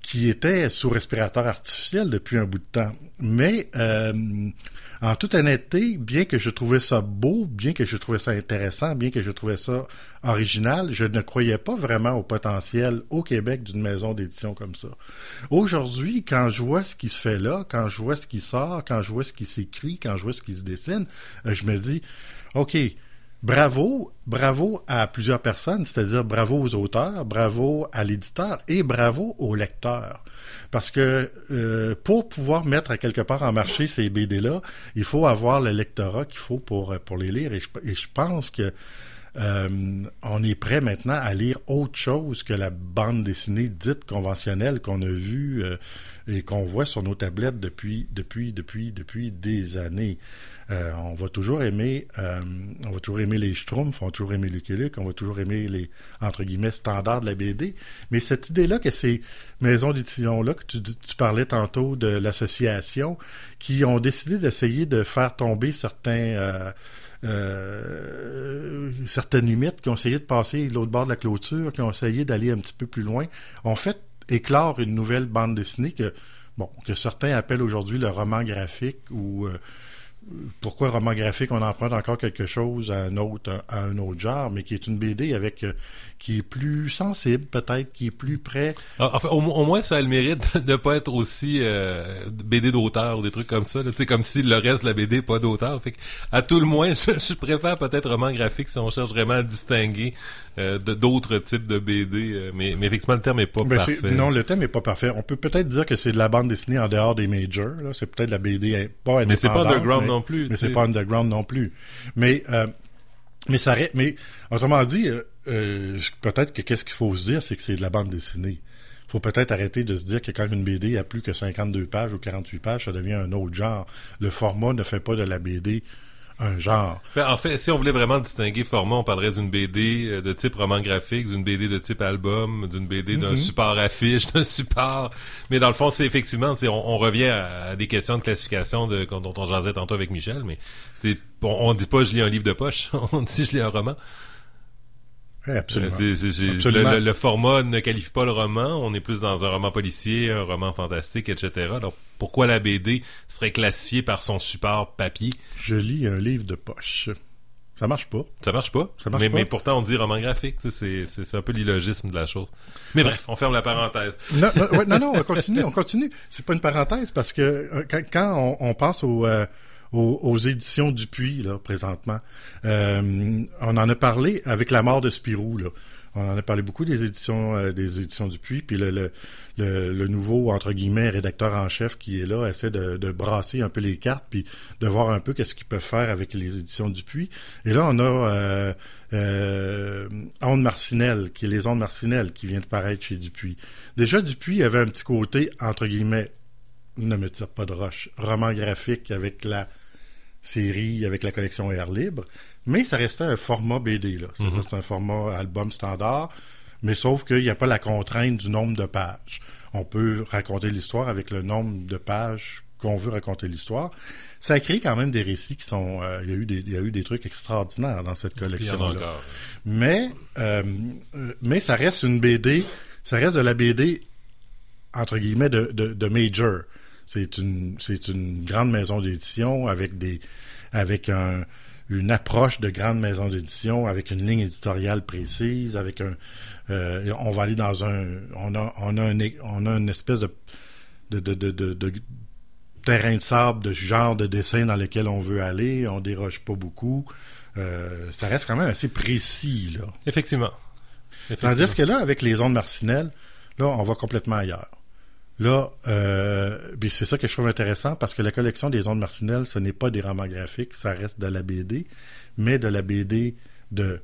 S3: qui étaient sous respirateur artificiel depuis un bout de temps. Mais euh, en toute honnêteté, bien que je trouvais ça beau, bien que je trouvais ça intéressant, bien que je trouvais ça original, je ne croyais pas vraiment au potentiel au Québec d'une maison d'édition comme ça. Aujourd'hui, quand je vois ce qui se fait là, quand je vois ce qui sort, quand je vois ce qui s'écrit, quand je vois ce qui se dessine, euh, je me dis, OK, bravo, bravo à plusieurs personnes, c'est-à-dire bravo aux auteurs, bravo à l'éditeur et bravo aux lecteurs. Parce que euh, pour pouvoir mettre à quelque part en marché ces BD-là, il faut avoir le lectorat qu'il faut pour, les lire. Et je, et je pense que euh, on est prêt maintenant à lire autre chose que la bande dessinée dite conventionnelle qu'on a vue euh, et qu'on voit sur nos tablettes depuis depuis depuis depuis des années. Euh, on va toujours aimer euh, aimer les Schtroumpfs, on va toujours aimer Lucky Luke, on va toujours aimer les entre guillemets standards de la BD. Mais cette idée-là que ces maisons d'édition-là que tu, parlais tantôt de l'association qui ont décidé d'essayer de faire tomber certains euh, certaines limites, qui ont essayé de passer l'autre bord de la clôture, qui ont essayé d'aller un petit peu plus loin, ont fait éclore une nouvelle bande dessinée que, bon, que certains appellent aujourd'hui le roman graphique ou pourquoi roman graphique on emprunte encore quelque chose à un autre à un autre genre mais qui est une BD avec euh, qui est plus sensible peut-être qui est plus près
S1: Ah, Enfin, au, au moins, ça a le mérite de ne pas être aussi euh, BD d'auteur ou des trucs comme ça. sais, comme si le reste de la BD n'est pas d'auteur. Fait que, à tout le moins, je, je préfère peut-être roman graphique si on cherche vraiment à distinguer euh, d'autres types de BD. mais, mais effectivement, le terme est pas parfait.
S3: c'est- non, le thème est pas parfait. On peut peut-être dire que c'est de la bande dessinée en dehors des majors. C'est peut-être la BD pas
S1: Mais c'est pas
S3: indépendante,
S1: underground
S3: mais-
S1: non plus,
S3: Mais c'est pas underground non plus. Mais euh, mais ça mais autrement dit, euh, euh, peut-être que qu'est-ce qu'il faut se dire, c'est que c'est de la bande dessinée. faut peut-être arrêter de se dire que quand une BD a plus que 52 pages ou 48 pages, ça devient un autre genre. Le format ne fait pas de la BD un genre.
S1: Ben, en fait, si on voulait vraiment distinguer format, on parlerait d'une BD euh, de type roman graphique, d'une BD de type album, d'une BD d'un support affiche, d'un support. Mais dans le fond, c'est effectivement, on, on revient à, à des questions de classification de, dont on jasait tantôt avec Michel, mais on, on dit pas je lis un livre de poche, on dit je lis un roman.
S3: Ouais, absolument. Absolument.
S1: le, format ne qualifie pas le roman. On est plus dans un roman policier, un roman fantastique, etc. Alors pourquoi la BD serait classifiée par son support papier?
S3: Je lis un livre de poche. Ça marche pas.
S1: Ça marche pas?
S3: Ça marche
S1: mais,
S3: pas.
S1: mais pourtant, on dit roman graphique. C'est, un peu l'illogisme de la chose. Mais bref, on ferme la parenthèse.
S3: Non, non, ouais, non, non, on continue, on continue. C'est pas une parenthèse parce que euh, quand, quand on, on pense aux, euh, aux, aux éditions Dupuis, là, présentement, euh, on en a parlé avec la mort de Spirou, là. On en a parlé beaucoup des éditions euh, des éditions Dupuis, puis le, le, le, le nouveau entre guillemets rédacteur en chef qui est là essaie de, de brasser un peu les cartes puis de voir un peu qu'est-ce qu'ils peuvent faire avec les éditions Dupuis. Et là on a euh, euh, Onde Marcinelle, qui est les Ondes Marcinelle qui vient de paraître chez Dupuis. Déjà Dupuis avait un petit côté entre guillemets ne me tire pas de roche, roman graphique avec la série, avec la collection Air Libre, mais ça restait un format BD, là. C'est
S1: Mhm.
S3: un format album standard, mais sauf qu'il n'y a pas la contrainte du nombre de pages. On peut raconter l'histoire avec le nombre de pages qu'on veut raconter l'histoire. Ça a créé quand même des récits qui sont... euh, il, y a eu des, il y a eu des trucs extraordinaires dans cette collection-là.
S1: encore.
S3: Mais, euh, euh, mais ça reste une BD, ça reste de la BD, entre guillemets, de, de, de major. C'est une, c'est une grande maison d'édition avec des, avec un, une approche de grande maison d'édition avec une ligne éditoriale précise, avec un, euh, on va aller dans un, on a, on a, un, on a une espèce de de, de, de, de, terrain de sable, de genre de dessin dans lequel on veut aller, on déroge pas beaucoup. Euh, ça reste quand même assez précis là.
S1: Effectivement.
S3: Effectivement. Tandis que là, avec les ondes marcinelles, là, on va complètement ailleurs. Là, euh, c'est ça que je trouve intéressant parce que la collection des ondes marcinelles, ce n'est pas des romans graphiques, ça reste de la BD, mais de la BD de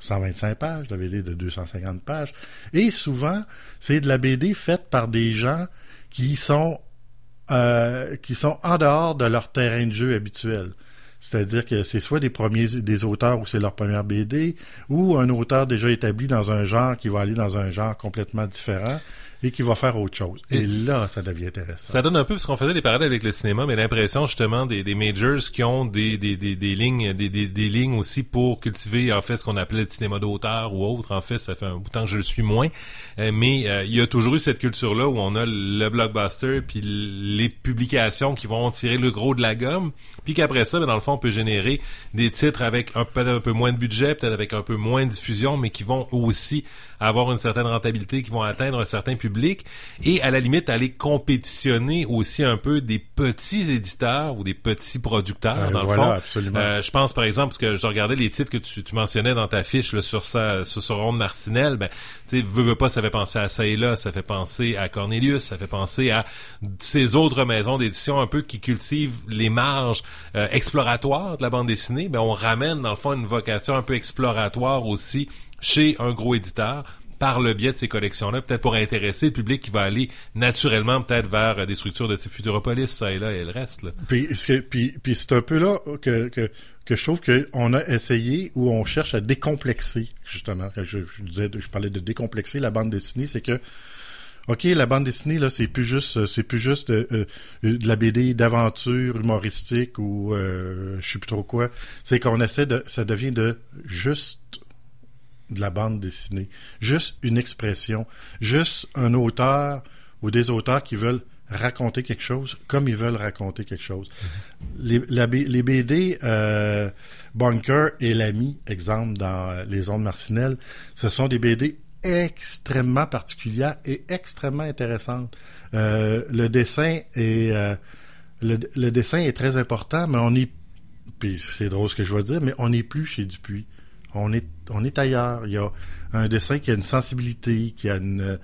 S3: 125 pages, de la BD de 250 pages. Et souvent, c'est de la BD faite par des gens qui sont euh, qui sont en dehors de leur terrain de jeu habituel. C'est-à-dire que c'est soit des premiers des auteurs où c'est leur première BD, ou un auteur déjà établi dans un genre qui va aller dans un genre complètement différent et qui va faire autre chose. Et, là, ça devient intéressant.
S1: Ça donne un peu, parce qu'on faisait des parallèles avec le cinéma, mais l'impression justement des, des majors qui ont des, des, des, des lignes des, des, des, lignes aussi pour cultiver en fait ce qu'on appelait le cinéma d'auteur ou autre. En fait, ça fait un bout de temps que je le suis moins. Euh, mais euh, il y a toujours eu cette culture-là où on a le blockbuster puis les publications qui vont tirer le gros de la gomme. Puis qu'après ça, ben, dans le fond, on peut générer des titres avec un, peut-être un peu moins de budget, peut-être avec un peu moins de diffusion, mais qui vont aussi avoir une certaine rentabilité, qui vont atteindre un certain public et à la limite aller compétitionner aussi un peu des petits éditeurs ou des petits producteurs dans le fond.
S3: Absolument.
S1: Euh, je pense par exemple parce que je regardais les titres que tu, tu mentionnais dans ta fiche là, sur sa sur ce Ronde Martinel, ben tu sais veux, veux pas ça fait penser à ça et là, ça fait penser à Cornelius, ça fait penser à ces autres maisons d'édition un peu qui cultivent les marges euh, exploratoires de la bande dessinée, ben on ramène dans le fond une vocation un peu exploratoire aussi chez un gros éditeur par le biais de ces collections-là, peut-être pour intéresser le public qui va aller naturellement peut-être vers des structures de type Futuropolis, ça et là, et le reste.
S3: Puis, c'est un peu là que, que, que je trouve qu'on a essayé ou on cherche à décomplexer, justement. Je, je, parlais de décomplexer la bande dessinée, c'est que OK, la bande dessinée là, c'est plus juste, c'est plus juste euh, de la BD d'aventure humoristique ou euh, je sais plus trop quoi. C'est qu'on essaie de, ça devient de juste de la bande dessinée. Juste une expression, juste un auteur ou des auteurs qui veulent raconter quelque chose comme ils veulent raconter quelque chose. les, les, BD euh, Bunker et l'ami, exemple dans Les Ondes Marcinelles, ce sont des BD extrêmement particulières et extrêmement intéressantes. Euh, le dessin est euh, le, le, dessin est très important, mais on est puis c'est drôle ce que je vais dire, mais on n'est plus chez Dupuis. On est, on est ailleurs. Il y a un dessin qui a une sensibilité, qui a une,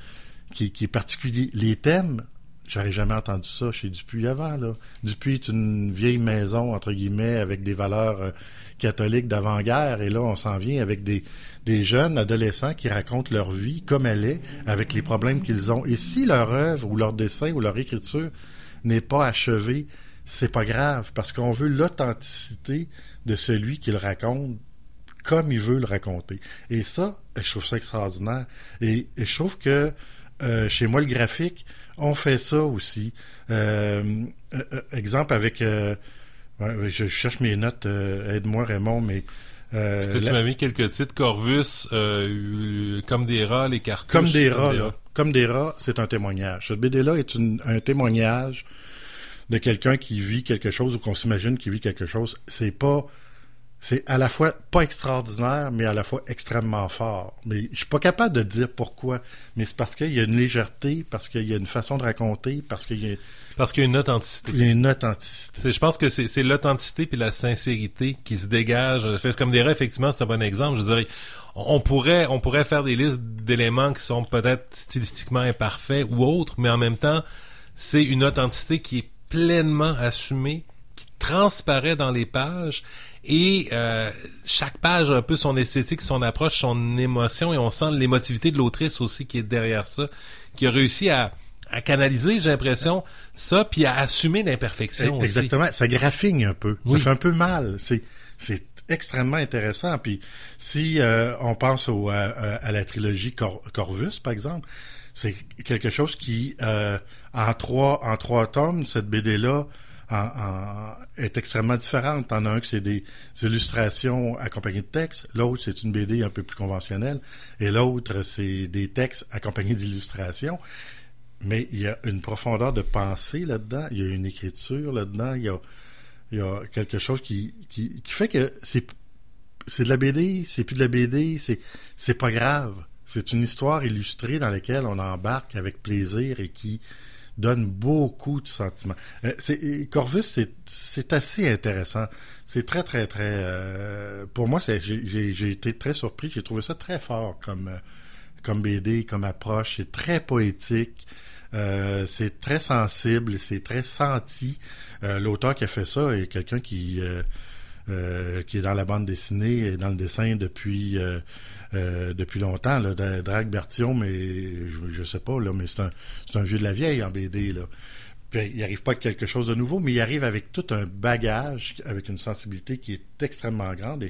S3: qui, qui est particulier. Les thèmes, j'aurais jamais entendu ça chez Dupuis avant. Là. Dupuis est une vieille maison entre guillemets avec des valeurs euh, catholiques d'avant-guerre, et là on s'en vient avec des, des jeunes adolescents qui racontent leur vie comme elle est, avec les problèmes qu'ils ont. Et si leur œuvre ou leur dessin ou leur écriture n'est pas achevée, c'est pas grave parce qu'on veut l'authenticité de celui qui le raconte comme il veut le raconter. Et ça, je trouve ça extraordinaire. Et, je trouve que euh, chez moi, le graphique, on fait ça aussi. Euh, euh, exemple avec... je cherche mes notes, aide-moi Raymond, mais...
S1: tu m'as mis quelques titres, Corvus, Comme des rats, les cartouches.
S3: Comme des rats, là. Comme des rats, c'est un témoignage. Cette BD-là est un témoignage de quelqu'un qui vit quelque chose ou qu'on s'imagine qu'il vit quelque chose. C'est pas c'est à la fois pas extraordinaire, mais à la fois extrêmement fort. Mais je suis pas capable de dire pourquoi, mais c'est parce qu'il y a une légèreté, parce qu'il y a une façon de raconter, parce qu'il y a...
S1: Parce qu'il y a une authenticité.
S3: Il y a une authenticité.
S1: Je pense que c'est l'authenticité puis la sincérité qui se dégage. Comme des effectivement, c'est un bon exemple. Je dirais, on pourrait, on pourrait faire des listes d'éléments qui sont peut-être stylistiquement imparfaits ou autres, mais en même temps, c'est une authenticité qui est pleinement assumée, qui transparaît dans les pages et euh, chaque page a un peu son esthétique, son approche, son émotion, et on sent l'émotivité de l'autrice aussi qui est derrière ça, qui a réussi à, à canaliser, j'ai l'impression, ça, puis à assumer l'imperfection aussi.
S3: Exactement, ça graphigne un peu, ça fait un peu mal, c'est c'est extrêmement intéressant. Puis si euh, on pense au, à, la trilogie Corvus, par exemple, c'est quelque chose qui, euh, en trois en trois tomes, cette Est extrêmement différente. T'en as un c'est des, illustrations accompagnées de textes, l'autre c'est une BD un peu plus conventionnelle, et l'autre c'est des textes accompagnés d'illustrations. Mais il y a une profondeur de pensée là-dedans, il y a une écriture là-dedans, il y a, Il y a quelque chose qui, qui, qui fait que c'est c'est de la BD, c'est plus de la BD, c'est c'est pas grave. C'est une histoire illustrée dans laquelle on embarque avec plaisir et qui donne beaucoup de sentiments. Euh, Corvus, c'est, assez intéressant. C'est très, très, très... Euh, pour moi, j'ai, été très surpris. J'ai trouvé ça très fort comme, euh, comme BD, comme approche. C'est très poétique. C'est très sensible, c'est très senti. L'auteur qui a fait ça est quelqu'un qui euh, qui est dans la bande dessinée et dans le dessin depuis euh, depuis longtemps, là, Drag Bertion, mais je, je, sais pas, mais c'est un, c'est un vieux de la vieille en BD, il arrive pas avec quelque chose de nouveau, mais il arrive avec tout un bagage, avec une sensibilité qui est extrêmement grande.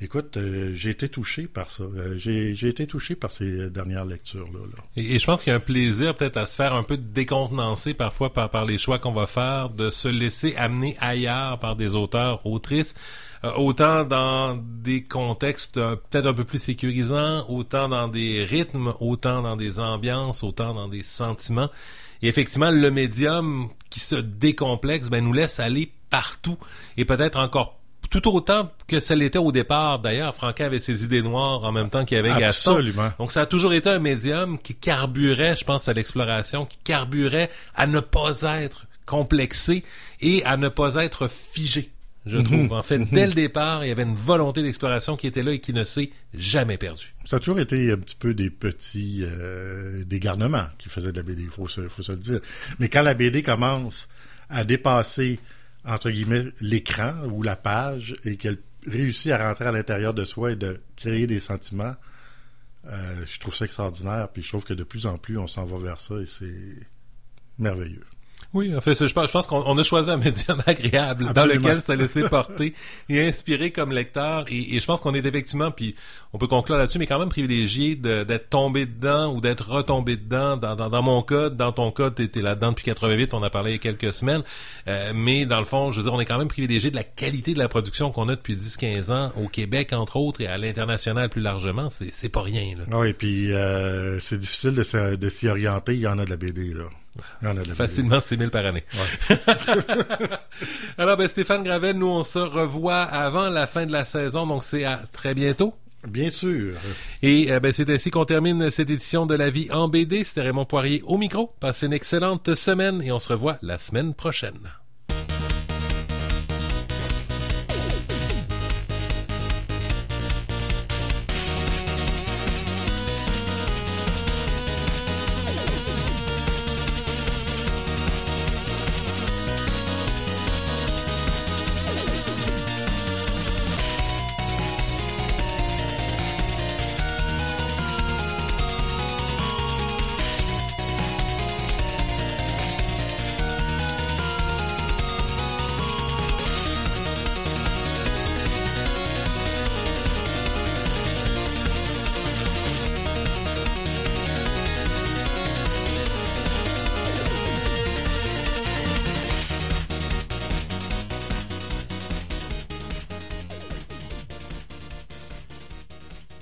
S3: Écoute, euh, j'ai été touché par ça. Euh, j'ai, été touché par ces dernières lectures-là. Là.
S1: Et, et, je pense qu'il y a un plaisir peut-être à se faire un peu décontenancer parfois par, par les choix qu'on va faire, de se laisser amener ailleurs par des auteurs, autrices, euh, autant dans des contextes euh, peut-être un peu plus sécurisants, autant dans des rythmes, autant dans des ambiances, autant dans des sentiments. Et effectivement, le médium qui se décomplexe, ben, nous laisse aller partout et peut-être encore tout autant que ça l'était au départ. D'ailleurs, Franquin avait ses idées noires en même temps qu'il y avait
S3: Absolument.
S1: Gaston. Donc, ça a toujours été un médium qui carburait, je pense, à l'exploration, qui carburait à ne pas être complexé et à ne pas être figé, je trouve. En fait, dès le départ, il y avait une volonté d'exploration qui était là et qui ne s'est jamais perdue.
S3: Ça a toujours été un petit peu des petits euh, des garnements qui faisaient de la BD, il faut se, faut se le dire. Mais quand la BD commence à dépasser entre guillemets, l'écran ou la page et qu'elle réussit à rentrer à l'intérieur de soi et de créer des sentiments, euh, je trouve ça extraordinaire. Puis je trouve que de plus en plus, on s'en va vers ça et c'est merveilleux.
S1: Oui, en fait, je pense, je pense qu'on a choisi un médium agréable Absolument. dans lequel se laisser porter et inspirer comme lecteur. Et, et je pense qu'on est effectivement, puis on peut conclure là-dessus, mais quand même privilégié d'être tombé dedans ou d'être retombé dedans. Dans, dans, dans, mon cas, dans ton cas, tu étais là-dedans depuis 88, on a parlé il y a quelques semaines. Euh, mais dans le fond, je veux dire, on est quand même privilégié de la qualité de la production qu'on a depuis 10-15 ans au Québec, entre autres, et à l'international plus largement. C'est pas rien. Là.
S3: Oui, puis euh, c'est difficile de, de s'y orienter. Il y en a de la BD, là.
S1: Facilement 6 000 par année. Ouais. Alors, ben, Stéphane Gravel, nous, on se revoit avant la fin de la saison, donc c'est à très bientôt.
S3: Bien sûr.
S1: Et euh, ben, c'est ainsi qu'on termine cette édition de La vie en BD. C'était Raymond Poirier au micro. Passez une excellente semaine et on se revoit la semaine prochaine.